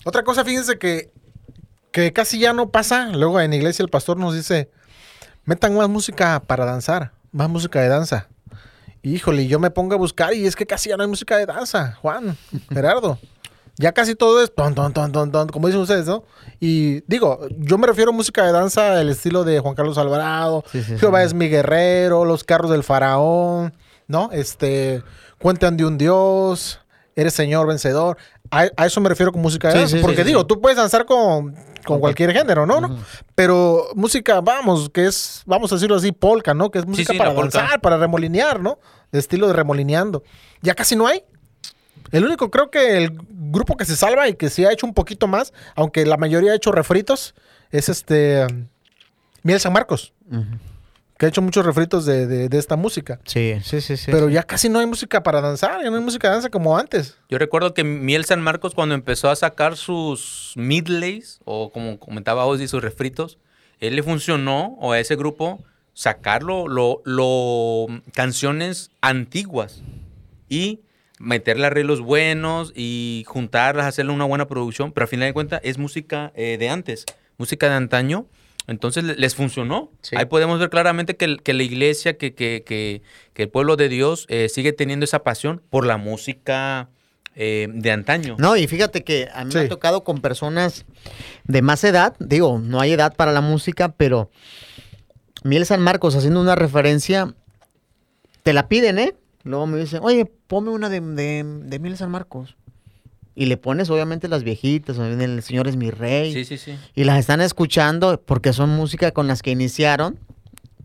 Otra cosa, fíjense que, que casi ya no pasa. Luego en iglesia el pastor nos dice, metan más música para danzar, más música de danza. Y, Híjole, yo me pongo a buscar y es que casi ya no hay música de danza, Juan, *laughs* Gerardo. Ya casi todo es ton, ton, ton, ton, ton, como dicen ustedes, ¿no? Y digo, yo me refiero a música de danza del estilo de Juan Carlos Alvarado, Sí, sí, Jehová sí. es mi guerrero, Los carros del faraón, ¿no? Este, Cuentan de un Dios, Eres Señor vencedor. A, a eso me refiero con música de Sí, danza. sí, porque sí, digo, tú puedes danzar con, con cualquier género, ¿no? ¿no? Pero música, vamos, que es, vamos a decirlo así, polka, ¿no? Que es música para danzar, para remolinear, ¿no? De estilo de remolineando. Ya casi no hay. El único, creo que el grupo que se salva y que sí ha hecho un poquito más, aunque la mayoría ha hecho refritos, es este Miel San Marcos. Que ha hecho muchos refritos de, de- de esta música. Sí, sí, sí, sí. Pero ya casi no hay música para danzar, ya no hay música de danza como antes. Yo recuerdo que Miel San Marcos cuando empezó a sacar sus midlays, o como comentaba Ozzy, sus refritos, él le funcionó, o a ese grupo, sacarlo, lo, lo, canciones antiguas y meterle arreglos buenos y juntarlas, hacerle una buena producción, pero al final de cuentas es música eh, de antes, música de antaño. Entonces le- les funcionó. Sí. Ahí podemos ver claramente que, la iglesia, que, que- que- que el pueblo de Dios eh, sigue teniendo esa pasión por la música eh, de antaño. No, y fíjate que a mí me ha tocado con personas de más edad. Digo, no hay edad para la música, pero Miel San Marcos haciendo una referencia, te la piden, ¿eh? Luego me dicen, oye, ponme una de, de, de Miel San Marcos. Y le pones, obviamente, las viejitas, el Señor es mi rey. Sí, sí, sí. Y las están escuchando porque son música con las que iniciaron.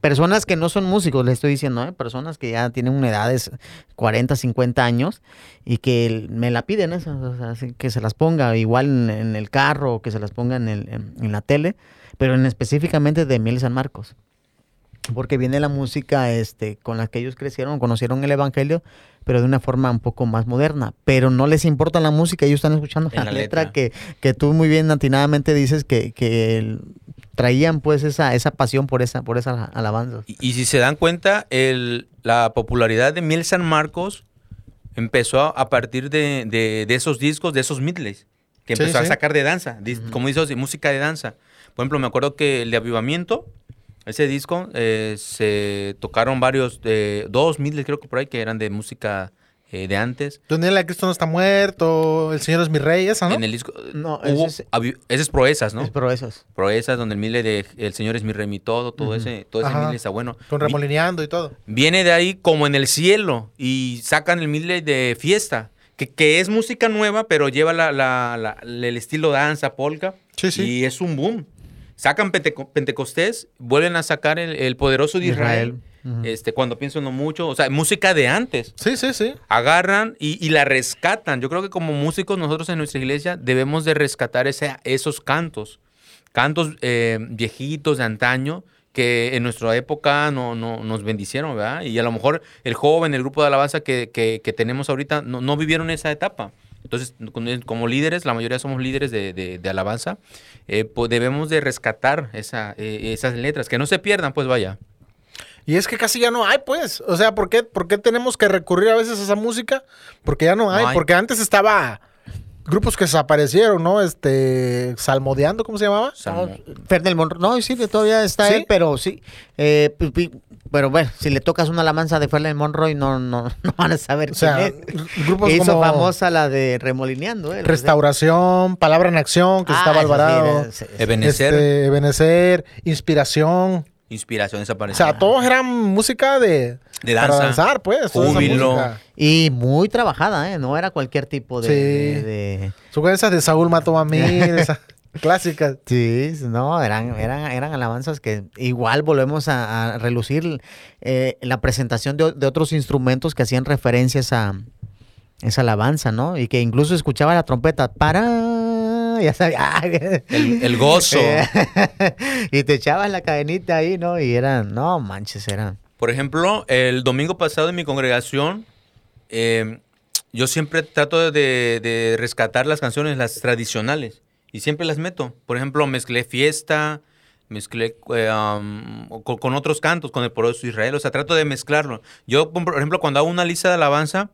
Personas que no son músicos, les estoy diciendo, ¿eh? personas que ya tienen una edad de 40, 50 años y que me la piden o sea, que se las ponga igual en, en el carro o que se las ponga en, el- en- en la tele, pero en específicamente de Miel San Marcos. Porque viene la música este, con la que ellos crecieron, conocieron el Evangelio, pero de una forma un poco más moderna. Pero no les importa la música, ellos están escuchando la, la letra, letra. que, que tú muy bien atinadamente dices que, que traían pues esa, esa pasión por esa, por esa alabanza. Y, y si se dan cuenta, el, la popularidad de Miel San Marcos empezó a, partir de, de- de esos discos, de esos midlays, que Sí, empezó a sacar de danza, como dices, de música de danza. Por ejemplo, me acuerdo que el de Avivamiento, ese disco, eh, se tocaron varios, eh, dos midlays creo que por ahí, que eran de música eh, de antes. Donde el Cristo no está muerto, el Señor es mi rey, esa, ¿no? En el disco, No, hubo, ese es- ese es Proezas, ¿no? Es proezas. Proezas, donde el midlay de El Señor es mi rey, mi todo, todo ese, todo ese Ajá. midlay está bueno. Con remolineando y todo. viene de ahí como en el cielo y sacan el midley de fiesta, que, que es música nueva, pero lleva la, la- la- el estilo danza, polka, Sí, sí. y es un boom. Sacan Penteco- Pentecostés, vuelven a sacar el, el poderoso de Israel, este, cuando pienso en lo mucho, o sea, música de antes. Sí, sí, sí. Agarran y, y la rescatan. Yo creo que como músicos nosotros en nuestra iglesia debemos de rescatar ese, esos cantos, cantos eh, viejitos de antaño que en nuestra época no, no, nos bendicieron, ¿verdad? Y a lo mejor el joven, el grupo de alabanza que, que- que tenemos ahorita no, no vivieron esa etapa. Entonces, como líderes, la mayoría somos líderes de, de- de alabanza, eh, pues debemos de rescatar esa, eh, esas letras, que no se pierdan, pues vaya. Y es que casi ya no hay, pues. O sea, ¿por qué, por qué tenemos que recurrir a veces a esa música? Porque ya no hay. hay. Porque antes estaba grupos que desaparecieron, ¿no? Este, Salmodeando, ¿cómo se llamaba? Salmo. Fernel Monroy, no, sí, todavía está ¿Sí? él, pero sí. eh, pi- pero bueno, si le tocas una alabanza de Fernel Monroy, no, no, *laughs* no van a saber O sea, quién es. grupos Hizo como famosa la de Remolineando, ¿eh? Restauración, Palabra en Acción, que Ah, estaba sí, Alvarado. era- sí, sí. Ebenezer, Este, Ebenezer, Inspiración. Inspiración O desaparecida. sea, todos eran música de, De para danza, danzar, pues. esa júbilo. Y muy trabajada, ¿eh? No era cualquier tipo de... Sí. de- de- Son esas de Saúl mató a mí, *laughs* esas clásicas. Sí, no, eran, eran, eran alabanzas que igual volvemos a, a relucir eh, la presentación de, de otros instrumentos que hacían referencias a esa alabanza, ¿no? Y que incluso escuchaba la trompeta, para, ya sabía, *laughs* El, el gozo. *laughs* y te echabas la cadenita ahí, ¿no? Y eran, no manches, eran. Por ejemplo, el domingo pasado en mi congregación, eh, yo siempre trato de, de rescatar las canciones, las tradicionales, y siempre las meto. Por ejemplo, mezclé fiesta, mezclé eh, um, con, con otros cantos, con el poderoso Israel, o sea, trato de mezclarlo. Yo, por ejemplo, cuando hago una lista de alabanza,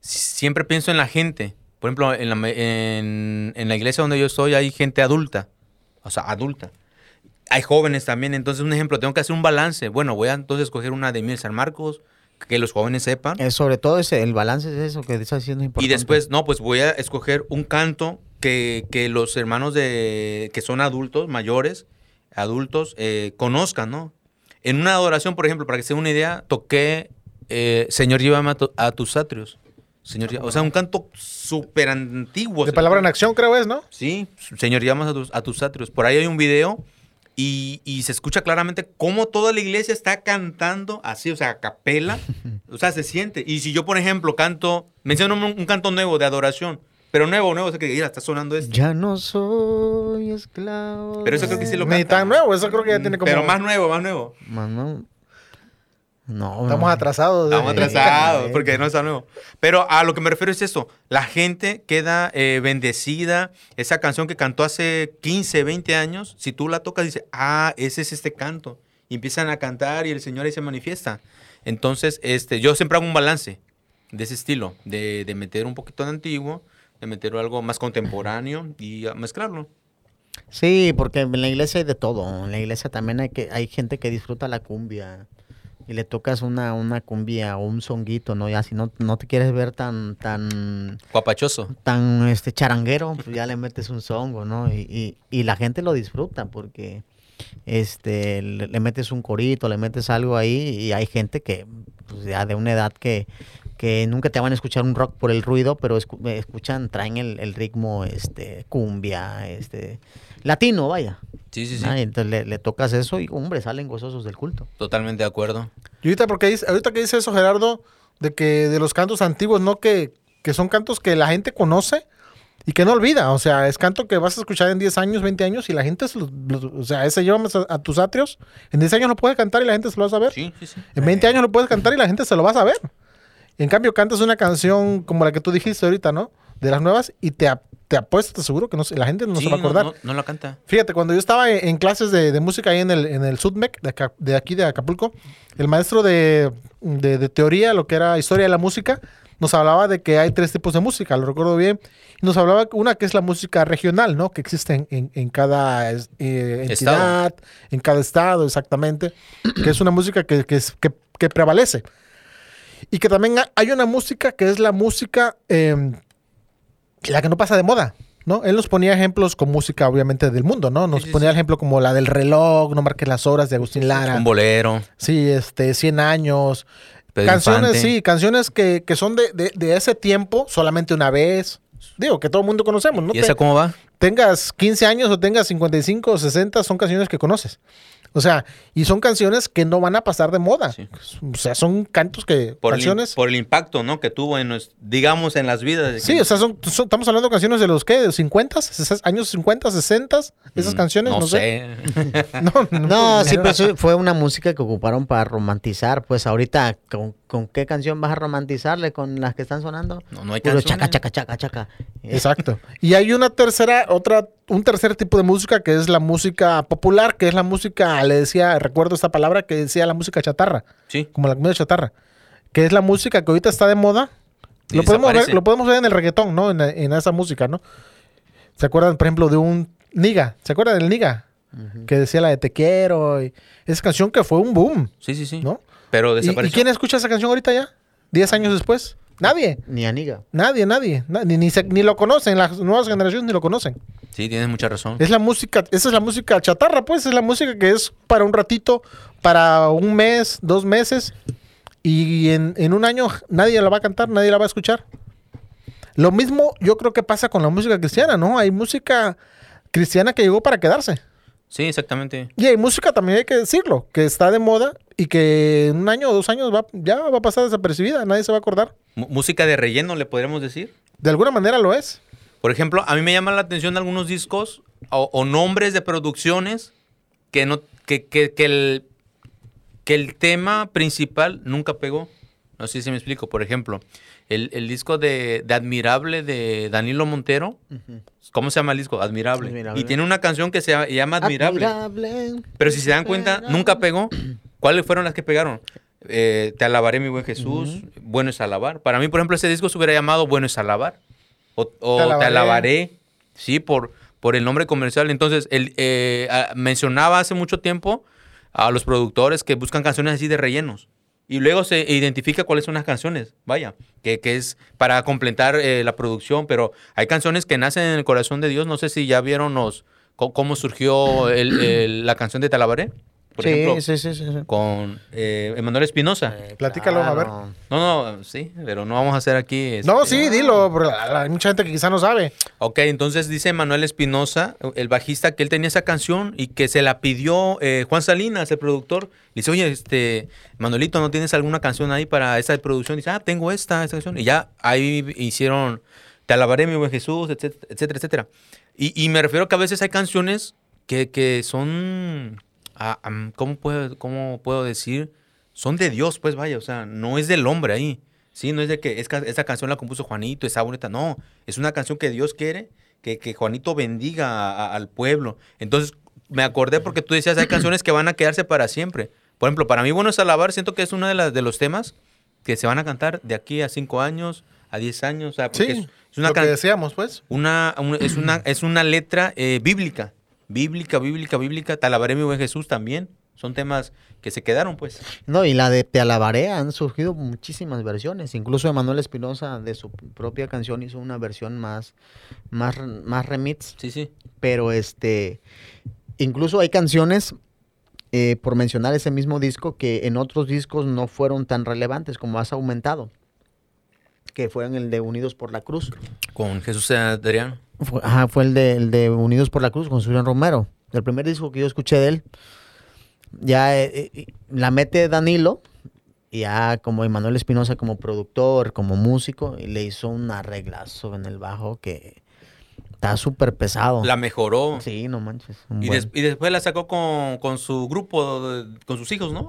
si- siempre pienso en la gente. Por ejemplo, en la, en, en la iglesia donde yo estoy hay gente adulta, o sea, adulta. Hay jóvenes también, entonces un ejemplo, tengo que hacer un balance. Bueno, voy a entonces escoger una de Miel San Marcos, que los jóvenes sepan. Eh, sobre todo ese, el balance es eso que estás haciendo Y importante. después, no, pues voy a escoger un canto que, que los hermanos de que son adultos, mayores, adultos, eh, conozcan, ¿no? En una adoración, por ejemplo, para que se den una idea, toqué eh, Señor, llévame a, tu- a tus atrios. Señor, o sea, un canto súper antiguo. De Palabra en Acción, creo es, ¿no? Sí, Señor, llamas a tus, a tus atrios. Por ahí hay un video y, y se escucha claramente cómo toda la iglesia está cantando así, o sea, a capela. *laughs* o sea, se siente. Y si yo, por ejemplo, canto, menciono un, un canto nuevo de adoración, pero nuevo, nuevo, o sea, que mira, está sonando esto. Ya no soy esclavo. Pero eso creo que sí lo Ni canta. tan nuevo, eso creo que ya tiene como. Pero más nuevo, más nuevo. Mano, No, Estamos no. atrasados. ¿eh? Estamos atrasados porque no está nuevo. Pero a lo que me refiero es esto. La gente queda eh, bendecida. Esa canción que cantó hace 15, 20 años, si tú la tocas, dice, ah, ese es este canto. Y empiezan a cantar y el Señor ahí se manifiesta. Entonces, este, yo siempre hago un balance de ese estilo, de, de meter un poquito de antiguo, de meter algo más contemporáneo y mezclarlo. Sí, porque en la iglesia hay de todo. En la iglesia también hay que hay gente que disfruta la cumbia y le tocas una, una cumbia o un songuito, ¿no? Ya si no, no te quieres ver tan tan Guapachoso. tan este charanguero, pues ya le metes un songo, ¿no? Y, y, y la gente lo disfruta porque este le, le metes un corito, le metes algo ahí y hay gente que pues, ya de una edad que que nunca te van a escuchar un rock por el ruido, pero escu- escuchan, traen el, el ritmo este cumbia, este latino, vaya. Sí, sí, sí. Ah, y entonces le, le tocas eso y hombre, salen gozosos del culto. Totalmente de acuerdo. Y ahorita, porque dice, ahorita que dice eso, Gerardo, de que de los cantos antiguos, ¿no? Que, que son cantos que la gente conoce y que no olvida. O sea, es canto que vas a escuchar en 10 años, 20 años y la gente, se lo- lo- o sea, ese llévame a, a tus atrios. En 10 años lo puedes cantar y la gente se lo va a saber. Sí, sí, sí. En 20 años lo puedes cantar y la gente se lo va a saber. En cambio, cantas una canción como la que tú dijiste ahorita, ¿no? De las nuevas y te, te apuesto, te aseguro que no, la gente no Sí, se va a acordar. No, no la canta. Fíjate, cuando yo estaba en, en clases de, de música ahí en el, en el SUDMEC, de, acá- de aquí de Acapulco, el maestro de, de- de teoría, lo que era historia de la música, nos hablaba de que hay tres tipos de música, lo recuerdo bien. Y nos hablaba una que es la música regional, ¿no? Que existe en, en- en cada eh, Estado. entidad, en cada estado, exactamente. que es una música que, que, es- que- que prevalece. Y que también ha- hay una música que es la música, eh, la que no pasa de moda. ¿no? Él nos ponía ejemplos con música, obviamente, del mundo, ¿no? Nos Sí, sí, ponía sí. ejemplo como la del reloj, No marques las horas de Agustín Lara. Un bolero. Sí, este, 100 años. Pedro canciones, Infante. sí, canciones que, que son de, de- de ese tiempo, solamente una vez. Digo, que todo el mundo conocemos, ¿no? ¿Y esa cómo va? tengas 15 años o tengas 55 o 60, son canciones que conoces. O sea, y son canciones que no van a pasar de moda. Sí. O sea, son cantos que, Por el, canciones... por el impacto, ¿no? Que tuvo en, digamos, en las vidas. de Sí, o sea, son, son- estamos hablando de canciones de los, ¿qué? ¿De los 50? ses- ¿Años 50, 60? Esas Mm, canciones, no, No sé. sé. *laughs* No, no, No, sí, pero eso fue una música que ocuparon para romantizar. Pues ahorita, ¿con, con qué canción vas a romantizarle con las que están sonando? No, no hay Puro canciones. chaca, chaca, chaca, chaca. Eh, Exacto. Y hay una tercera, otra, un tercer tipo de música que es la música popular, que es la música, le decía, recuerdo esta palabra que decía la música chatarra, Sí. como la comida chatarra, que es la música que ahorita está de moda, y Lo podemos, ver, lo podemos ver en el reggaetón, ¿no? En, en esa música, ¿no? ¿Se acuerdan, por ejemplo, de un Niga? ¿Se acuerdan del Niga? Que decía la de Te quiero. y- esa canción que fue un boom, Sí, sí, sí. ¿no? Pero ¿Y, y desapareció. quién escucha esa canción ahorita ya? ¿Diez años después? Nadie. Ni aniga. Nadie, nadie. Na- ni, ni, se- ni lo conocen. Las nuevas generaciones ni lo conocen. Sí, tienes mucha razón. Es la música, esa es la música chatarra, pues. Es la música que es para un ratito, para un mes, dos meses. Y en, en un año nadie la va a cantar, nadie la va a escuchar. Lo mismo yo creo que pasa con la música cristiana, ¿no? Hay música cristiana que llegó para quedarse. Sí, exactamente. Y hay música también, hay que decirlo, que está de moda y que en un año o dos años va, ya va a pasar desapercibida, nadie se va a acordar. Música de relleno, le podríamos decir. De alguna manera lo es. Por ejemplo, a mí me llaman la atención algunos discos o, o nombres de producciones que no que, que- que el, que el tema principal nunca pegó. No sé si me explico. Por ejemplo, el, el disco de, de Admirable de Danilo Montero. ¿Cómo se llama el disco? Admirable. Admirable. Y tiene una canción que se llama Admirable. Admirable. Pero si se dan cuenta, nunca pegó. ¿Cuáles fueron las que pegaron? Eh, te alabaré, mi buen Jesús. Bueno es alabar. Para mí, por ejemplo, ese disco se hubiera llamado Bueno es alabar. O, o Te te, alabaré. Sí, por, por el nombre comercial. Entonces, él eh, mencionaba hace mucho tiempo a los productores que buscan canciones así de rellenos. Y luego se identifica cuáles son las canciones, vaya, que, que es para completar eh, la producción, pero hay canciones que nacen en el corazón de Dios. No sé si ya vieron los, cómo surgió el- el- la canción de Talabaré, por sí, ejemplo, sí, sí, sí, sí. con eh, Emanuel Espinosa. Platícalo, a ver. No, no, sí, pero no vamos a hacer aquí. No, este, sí, dilo, la- hay mucha gente que quizá no sabe. Ok, entonces dice Manuel Espinosa, el bajista, que él tenía esa canción y que se la pidió eh, Juan Salinas, el productor. Le dice, oye, este, Manuelito, ¿no tienes alguna canción ahí para esa producción? dice, ah, tengo esta, esta canción. Y ya ahí hicieron Te alabaré, mi buen Jesús, etcétera, etcétera. etcétera. Y, y me refiero que a veces hay canciones que, que son, ah, am, ¿cómo, puedo, ¿cómo puedo decir? Son de Dios, pues vaya, o sea, no es del hombre ahí. Sí, no es de que es ca- esa canción la compuso Juanito, está bonita. No, es una canción que Dios quiere que, que Juanito bendiga a- a- al pueblo. Entonces, me acordé porque tú decías, hay canciones que van a quedarse para siempre. Por ejemplo, para mí, Bueno es Alabar, siento que es uno de, las, de los temas que se van a cantar de aquí a cinco años, a 10 años. O sea, Sí, es, es una lo que decíamos, pues. una, un- es, una, es una letra eh, bíblica. Bíblica, bíblica, bíblica. Te alabaré, mi buen Jesús, también. Son temas que se quedaron, pues. No, y la de Te alabaré han surgido muchísimas versiones. Incluso Emanuel Espinosa de su propia canción hizo una versión más, más, más remix. Sí, sí. Pero este, incluso hay canciones, eh, por mencionar ese mismo disco, que en otros discos no fueron tan relevantes como Has Aumentado. Que fue en el de Unidos por la Cruz. Con Jesús Adrián. Fue, ajá, fue el de, el de Unidos por la Cruz con Julián Romero. El primer disco que yo escuché de él. Ya eh, eh, la mete Danilo. Y ya como Emanuel Espinosa como productor, como músico. Y le hizo un arreglazo en el bajo que está súper pesado. La mejoró. Sí, no manches. Y, des- y después la sacó con, con su grupo, de- con sus hijos, ¿no?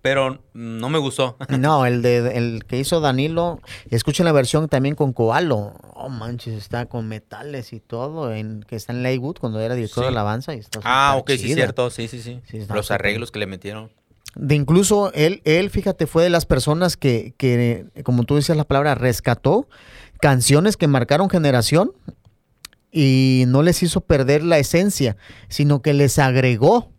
Pero no me gustó. *laughs* No, el de el que hizo Danilo, escuchen la versión también con Koalo. Oh manches, está con metales y todo, en que está en Leywood cuando era director Sí. de alabanza y está ah, ok, sí, cierto. Sí, sí, sí. Sí, Los arreglos que le metieron. De incluso él, él, fíjate, fue de las personas que, que, como tú decías la palabra, rescató canciones que marcaron generación y no les hizo perder la esencia, sino que les agregó,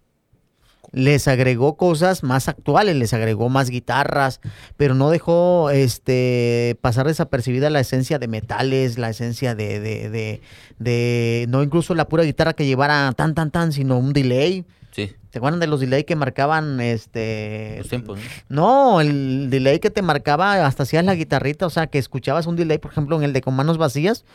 les agregó cosas más actuales, les agregó más guitarras, pero no dejó este pasar desapercibida la esencia de metales, la esencia de, de, de, de- no incluso la pura guitarra que llevara tan tan tan, sino un delay. Sí, ¿Se acuerdan de los delay que marcaban este los tiempos. ¿no? no, el delay que te marcaba hasta hacías la guitarrita, o sea, que escuchabas un delay, por ejemplo, en el de con manos vacías,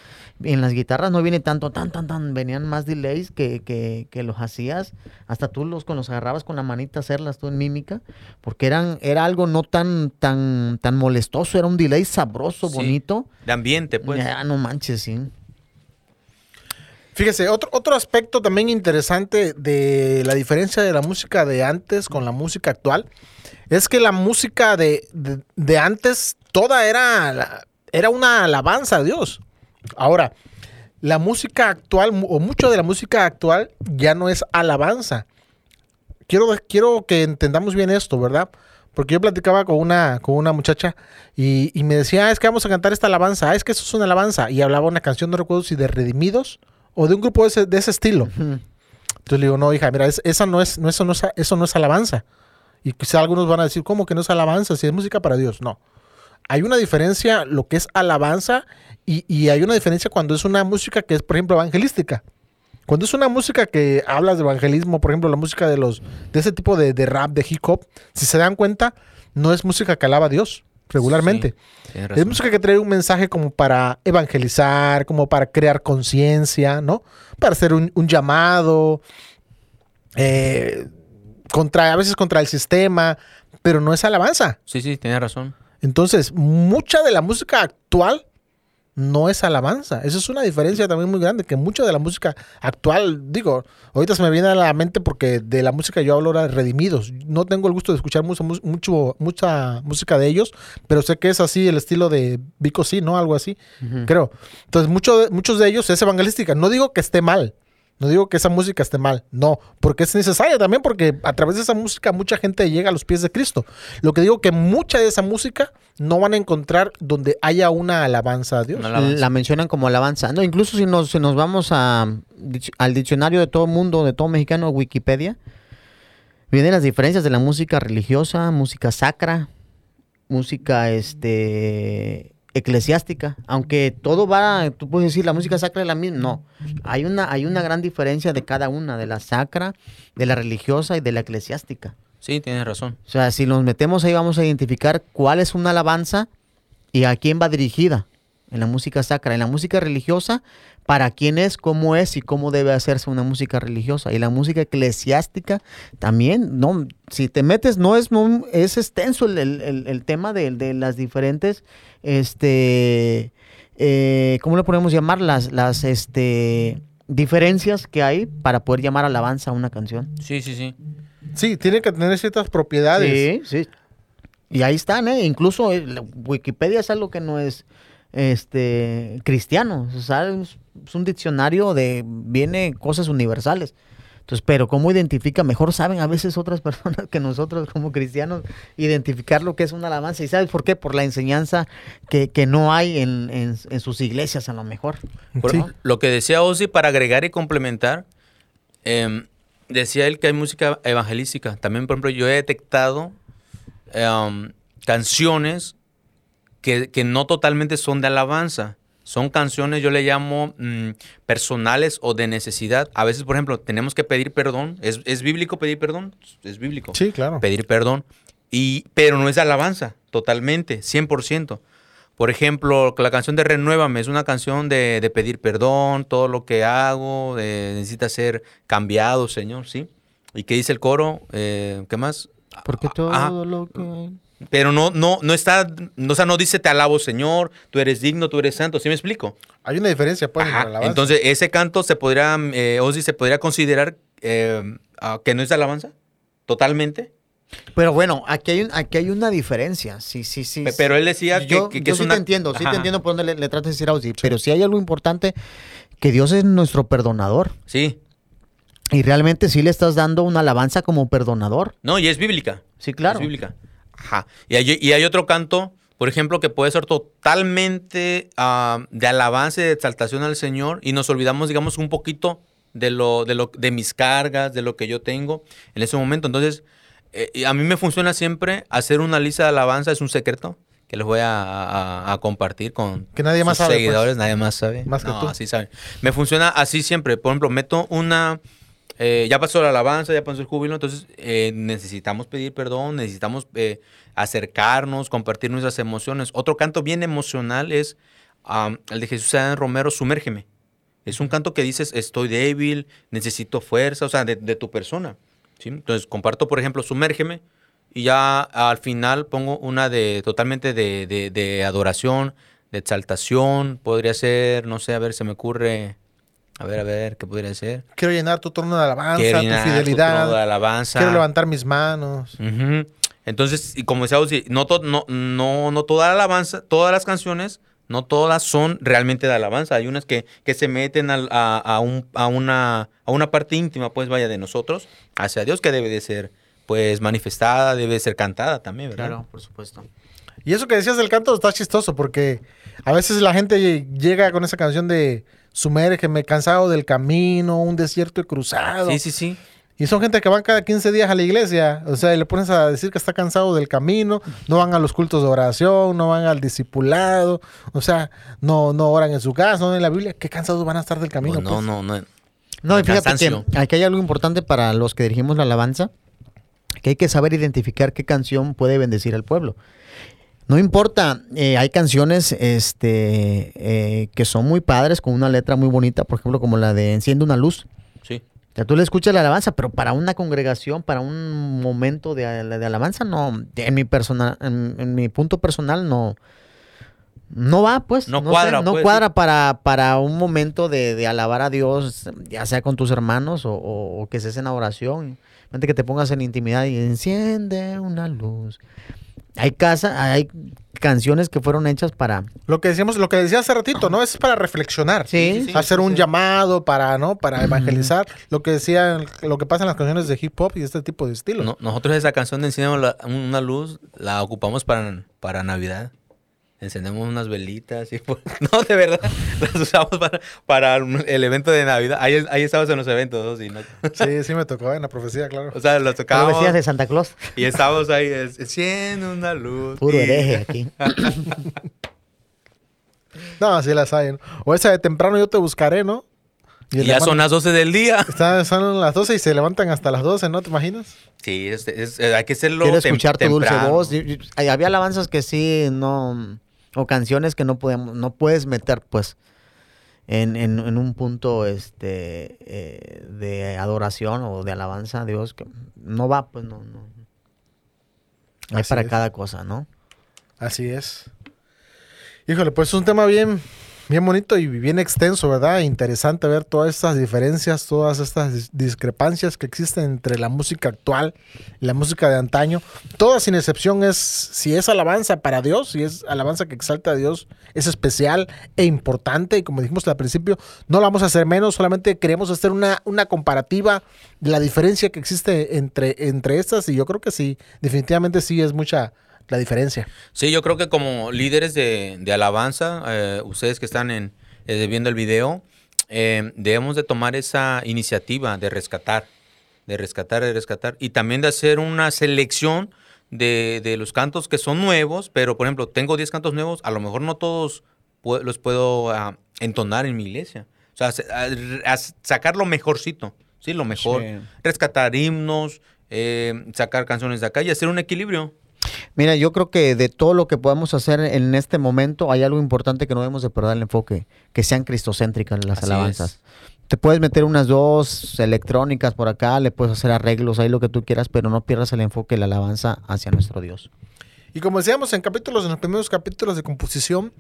en las guitarras no viene tanto, tan, tan, tan, venían más delays que, que, que los hacías, hasta tú los, con los agarrabas con la manita a hacerlas tú en mímica, porque eran, era algo no tan, tan, tan molestoso, era un delay sabroso, Sí, bonito. De ambiente, pues. Ya, no manches, sí. Fíjese, otro, otro aspecto también interesante de la diferencia de la música de antes con la música actual es que la música de, de- antes toda era, era una alabanza a Dios. Ahora, la música actual o mucho de la música actual ya no es alabanza. Quiero, quiero que entendamos bien esto, ¿verdad? Porque yo platicaba con una, con una muchacha y, y me decía, "Ah, es que vamos a cantar esta alabanza, ah, es que eso es una alabanza. Y hablaba una canción, no recuerdo si de Redimidos o de un grupo de ese, de ese estilo. Entonces le digo, no, hija, mira, es- esa no es, no, eso, no es, eso no es alabanza. Y quizá algunos van a decir, ¿cómo que no es alabanza? Si es música para Dios. No. Hay una diferencia lo que es alabanza y, y hay una diferencia cuando es una música que es, por ejemplo, evangelística. Cuando es una música que hablas de evangelismo, por ejemplo, la música de los de ese tipo de, de rap, de hip hop, si se dan cuenta, no es música que alaba a Dios regularmente. Sí, Es música que trae un mensaje como para evangelizar, como para crear conciencia, ¿no? Para hacer un, un llamado, eh, contra, a veces contra el sistema, pero no es alabanza. Sí, sí, tienes razón. Entonces, mucha de la música actual no es alabanza. Esa es una diferencia también muy grande, que mucha de la música actual, digo, ahorita se me viene a la mente porque de la música yo hablo ahora de Redimidos. No tengo el gusto de escuchar mucho, mucho, mucha música de ellos, pero sé que es así el estilo de Vico sí, ¿no? Algo así, creo. Entonces, mucho muchos de ellos es evangelística. No digo que esté mal. No digo que esa música esté mal, no, porque es necesaria también, porque a través de esa música mucha gente llega a los pies de Cristo. Lo que digo que mucha de esa música no van a encontrar donde haya una alabanza a Dios. Alabanza. La mencionan como alabanza. No, incluso si nos, si nos vamos a, al diccionario de todo mundo, de todo mexicano, Wikipedia, vienen las diferencias de la música religiosa, música sacra, música este eclesiástica, aunque todo va, tú puedes decir la música sacra es la misma, no, hay una, hay una gran diferencia de cada una, de la sacra, de la religiosa y de la eclesiástica. Sí, tienes razón. O sea, si nos metemos ahí vamos a identificar cuál es una alabanza y a quién va dirigida en la música sacra. En la música religiosa, para quién es, cómo es y cómo debe hacerse una música religiosa. Y la música eclesiástica también, no, si te metes, no es, no, es extenso el, el- tema de, de las diferentes, este, eh, ¿cómo le podemos llamar? Las, las, este, diferencias que hay para poder llamar alabanza a una canción. Sí, sí, sí. Sí, tiene que tener ciertas propiedades. Sí, sí. Y ahí están, ¿eh? Incluso eh, Wikipedia es algo que no es este cristiano. O sea, es, es un diccionario de viene cosas universales. Entonces, pero cómo identifica, mejor saben a veces otras *laughs* personas que nosotros como cristianos identificar lo que es una alabanza. ¿Y sabes por qué? Por la enseñanza que, que no hay en, en- en sus iglesias a lo mejor. Sí. Lo que decía Ozzy, para agregar y complementar, em, decía él que hay música evangelística. También, por ejemplo, yo he detectado em, canciones que, que no totalmente son de alabanza. Son canciones, yo le llamo mm, personales o de necesidad. A veces, por ejemplo, tenemos que pedir perdón. ¿Es, es bíblico pedir perdón? Es bíblico Sí, claro. pedir perdón. Y, pero no es de alabanza, totalmente, 100%. Por ejemplo, la canción de Renuévame es una canción de, de pedir perdón, todo lo que hago eh, necesita ser cambiado, Señor, ¿sí? ¿Y qué dice el coro? Eh, ¿Qué más? Porque todo Ajá. lo que... Pero no, no, no está, no, o sea, no dice te alabo, Señor, tú eres digno, tú eres santo, ¿sí me explico? Hay una diferencia, pues, Ajá. Entonces, ese canto se podría, eh, Ozzy, se podría considerar eh, que no es de alabanza, totalmente. Pero bueno, aquí hay, un- aquí hay una diferencia. Sí, sí, sí. Pe- Pero él decía que, yo, que- que yo es sí una... te entiendo, sí Ajá. te entiendo por dónde le, le tratas de decir a Ozzy, pero sí hay algo importante, que Dios es nuestro perdonador. Sí, Y realmente sí le estás dando una alabanza como perdonador. no, y es bíblica. Sí, claro. Es bíblica. Ajá. Y hay, y hay otro canto, por ejemplo, que puede ser totalmente ah, de alabanza y de exaltación al Señor y nos olvidamos, digamos, un poquito de lo, de lo, de mis cargas, de lo que yo tengo en ese momento. Entonces, eh, a mí me funciona siempre hacer una lista de alabanza, es un secreto que les voy a, a- a compartir con Que nadie más sus sabe, pues. seguidores, nadie más sabe. Más que No, tú. así saben. Me funciona así siempre. Por ejemplo, meto una, eh, ya pasó la alabanza, ya pasó el júbilo, entonces eh, necesitamos pedir perdón, necesitamos eh, acercarnos, compartir nuestras emociones. Otro canto bien emocional es el de Jesús Adán Romero, Sumérgeme. Es un canto que dices, estoy débil, necesito fuerza, o sea, de, de tu persona. ¿sí? Entonces comparto, por ejemplo, Sumérgeme y ya al final pongo una de totalmente de, de- de adoración, de exaltación. Podría ser, no sé, a ver, se me ocurre, a ver, a ver, ¿qué podría ser? Quiero llenar tu trono de alabanza, Quiero tu llenar tu fidelidad. trono de alabanza. Quiero levantar mis manos. Entonces, y como decía no, to- no, no, no toda la alabanza, todas las canciones, no todas son realmente de alabanza. Hay unas que, que se meten a, a un- a una, a una parte íntima, pues vaya, de nosotros, hacia Dios, que debe de ser pues manifestada, debe ser cantada también, ¿verdad? Claro, por supuesto. Y eso que decías del canto está chistoso porque a veces la gente llega con esa canción de sumérgeme, cansado del camino, un desierto cruzado. Sí, sí, sí. Y son gente que van cada 15 días a la iglesia. O sea, y le pones a decir que está cansado del camino, no van a los cultos de oración, no van al discipulado, o sea, no, no oran en su casa, no en la Biblia. ¿Qué cansados van a estar del camino? Pues no, pues? no, no. No, y fíjate Cansancio. que aquí hay algo importante para los que dirigimos la alabanza, que hay que saber identificar qué canción puede bendecir al pueblo. No importa, eh, hay canciones este, eh, que son muy padres, con una letra muy bonita, por ejemplo, como la de Enciende una luz. Sí. O sea, tú le escuchas la alabanza, pero para una congregación, para un momento de, de alabanza, no, en mi personal, en, en mi punto personal, no, no va, pues. No sé, cuadra, no pues, cuadra para, para un momento de, de alabar a Dios, ya sea con tus hermanos o, o- o que estés en la oración. Mente que te pongas en intimidad y enciende una luz. Hay casa, hay canciones que fueron hechas para. Lo que decíamos, lo que decía hace ratito, ¿no? Es para reflexionar. Sí, sí, sí. hacer un llamado para, ¿no? Para evangelizar. Lo que decían, lo que pasa en las canciones de hip hop y este tipo de estilos. No- nosotros esa canción de Encendemos la- una luz la ocupamos para, para Navidad. Encendemos unas velitas y pues, *laughs* no, de verdad, las usamos para, para el evento de Navidad. Ahí, ahí estábamos en los eventos, ¿no? Sí, sí me tocó en la profecía, claro. o sea, los Como tocábamos decías de Santa Claus. y estábamos ahí, enciende una luz. Puro y- hereje aquí. *laughs* No, así las hay, ¿no? O esa de temprano yo te buscaré, ¿no? Y ya son las 12 del día. Están, son las 12 y se levantan hasta las 12, ¿no? ¿Te imaginas? Sí, es- es- hay que hacerlo Quiero tem- escuchar tu dulce temprano. voz. Y- y- ay, Había alabanzas que sí, no. O canciones que no podemos, no puedes meter, pues, en, en- en un punto este eh, de adoración o de alabanza a Dios. Que no va, pues, no. no. Hay Así para es. cada cosa, ¿no? Así es. Híjole, pues es un tema bien, bien bonito y bien extenso, ¿verdad? Interesante ver todas estas diferencias, todas estas dis- discrepancias que existen entre la música actual y la música de antaño. Todas sin excepción es, si es alabanza para Dios, si es alabanza que exalta a Dios, es especial e importante. Y como dijimos al principio, no la vamos a hacer menos, solamente queremos hacer una, una comparativa de la diferencia que existe entre, entre estas. Y yo creo que sí, definitivamente sí es mucha la diferencia. Sí, yo creo que como líderes de, de alabanza, eh, ustedes que están en, eh, viendo el video, eh, debemos de tomar esa iniciativa de rescatar, de rescatar, de rescatar, y también de hacer una selección de, de los cantos que son nuevos, pero por ejemplo, tengo 10 cantos nuevos, a lo mejor no todos pu- los puedo ah, entonar en mi iglesia. O sea, se- a- a- sacar lo mejorcito, ¿sí? Lo mejor. Sí. Rescatar himnos, sacar canciones de acá y hacer un equilibrio. Mira, yo creo que de todo lo que podemos hacer en este momento, hay algo importante que no debemos de perder el enfoque, que sean cristocéntricas las Así alabanzas. Te puedes meter unas dos electrónicas por acá, le puedes hacer arreglos ahí lo que tú quieras, pero no pierdas el enfoque de la alabanza hacia nuestro Dios. Y como decíamos en capítulos, en los primeros capítulos de composición,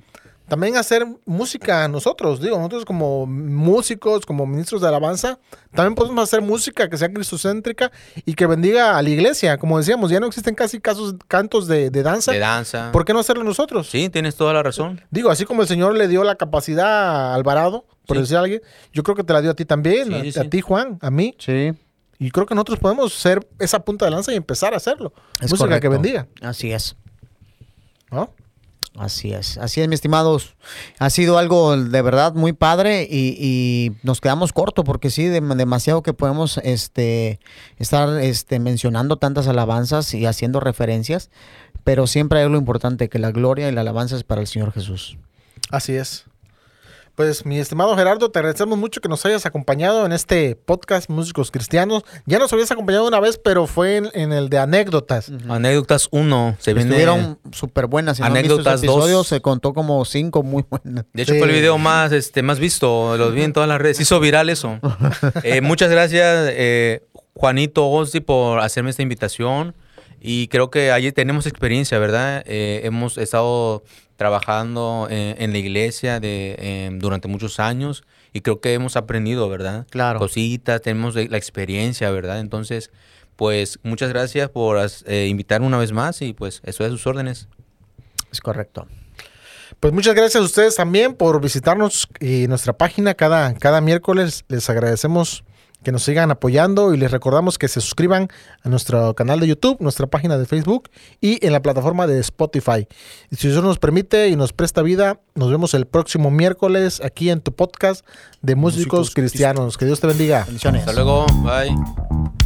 también hacer música nosotros, digo, nosotros como músicos, como ministros de alabanza, también podemos hacer música que sea cristocéntrica y que bendiga a la iglesia. Como decíamos, ya no existen casi casos, cantos de, de danza. De danza. ¿Por qué no hacerlo nosotros? Sí, tienes toda la razón. Digo, así como el Señor le dio la capacidad a Alvarado, por Sí. decir a alguien, yo creo que te la dio a ti también, Sí, a, sí, a ti, Juan, a mí. Sí, Y creo que nosotros podemos ser esa punta de lanza y empezar a hacerlo. es música que bendiga. Así es. ¿no? Así es, así es, mis estimados. Ha sido algo de verdad muy padre y, y nos quedamos corto porque sí, de- demasiado que podemos este, estar este, mencionando tantas alabanzas y haciendo referencias, pero siempre hay algo importante, que la gloria y la alabanza es para el Señor Jesús. Así es. Pues mi estimado Gerardo, te agradecemos mucho que nos hayas acompañado en este podcast Músicos Cristianos. Ya nos habías acompañado una vez, pero fue en, en el de anécdotas. Anécdotas 1. Se. Estuvieron súper buenas. Si no Anécdotas dos. episodio, se contó como cinco muy buenas. De hecho, Sí. fue el video más, este, más visto. Lo vi en todas las redes. Se hizo viral eso. *laughs* Eh, muchas gracias, eh, Juanito Ozzi, por hacerme esta invitación. Y creo que allí tenemos experiencia, ¿verdad? Eh, hemos estado trabajando en, en la iglesia de, eh, durante muchos años y creo que hemos aprendido, ¿verdad? Claro. Cositas, tenemos la experiencia, ¿verdad? Entonces, pues muchas gracias por eh, invitarme una vez más y pues eso es sus órdenes. Es correcto. Pues muchas gracias a ustedes también por visitarnos y nuestra página cada, cada miércoles. Les agradecemos que nos sigan apoyando y les recordamos que se suscriban a nuestro canal de YouTube, nuestra página de Facebook y en la plataforma de Spotify. Y si Dios nos permite y nos presta vida, nos vemos el próximo miércoles aquí en tu podcast de Músicos, Músicos Cristianos. Que Dios te bendiga. Bendiciones. Hasta luego. Bye.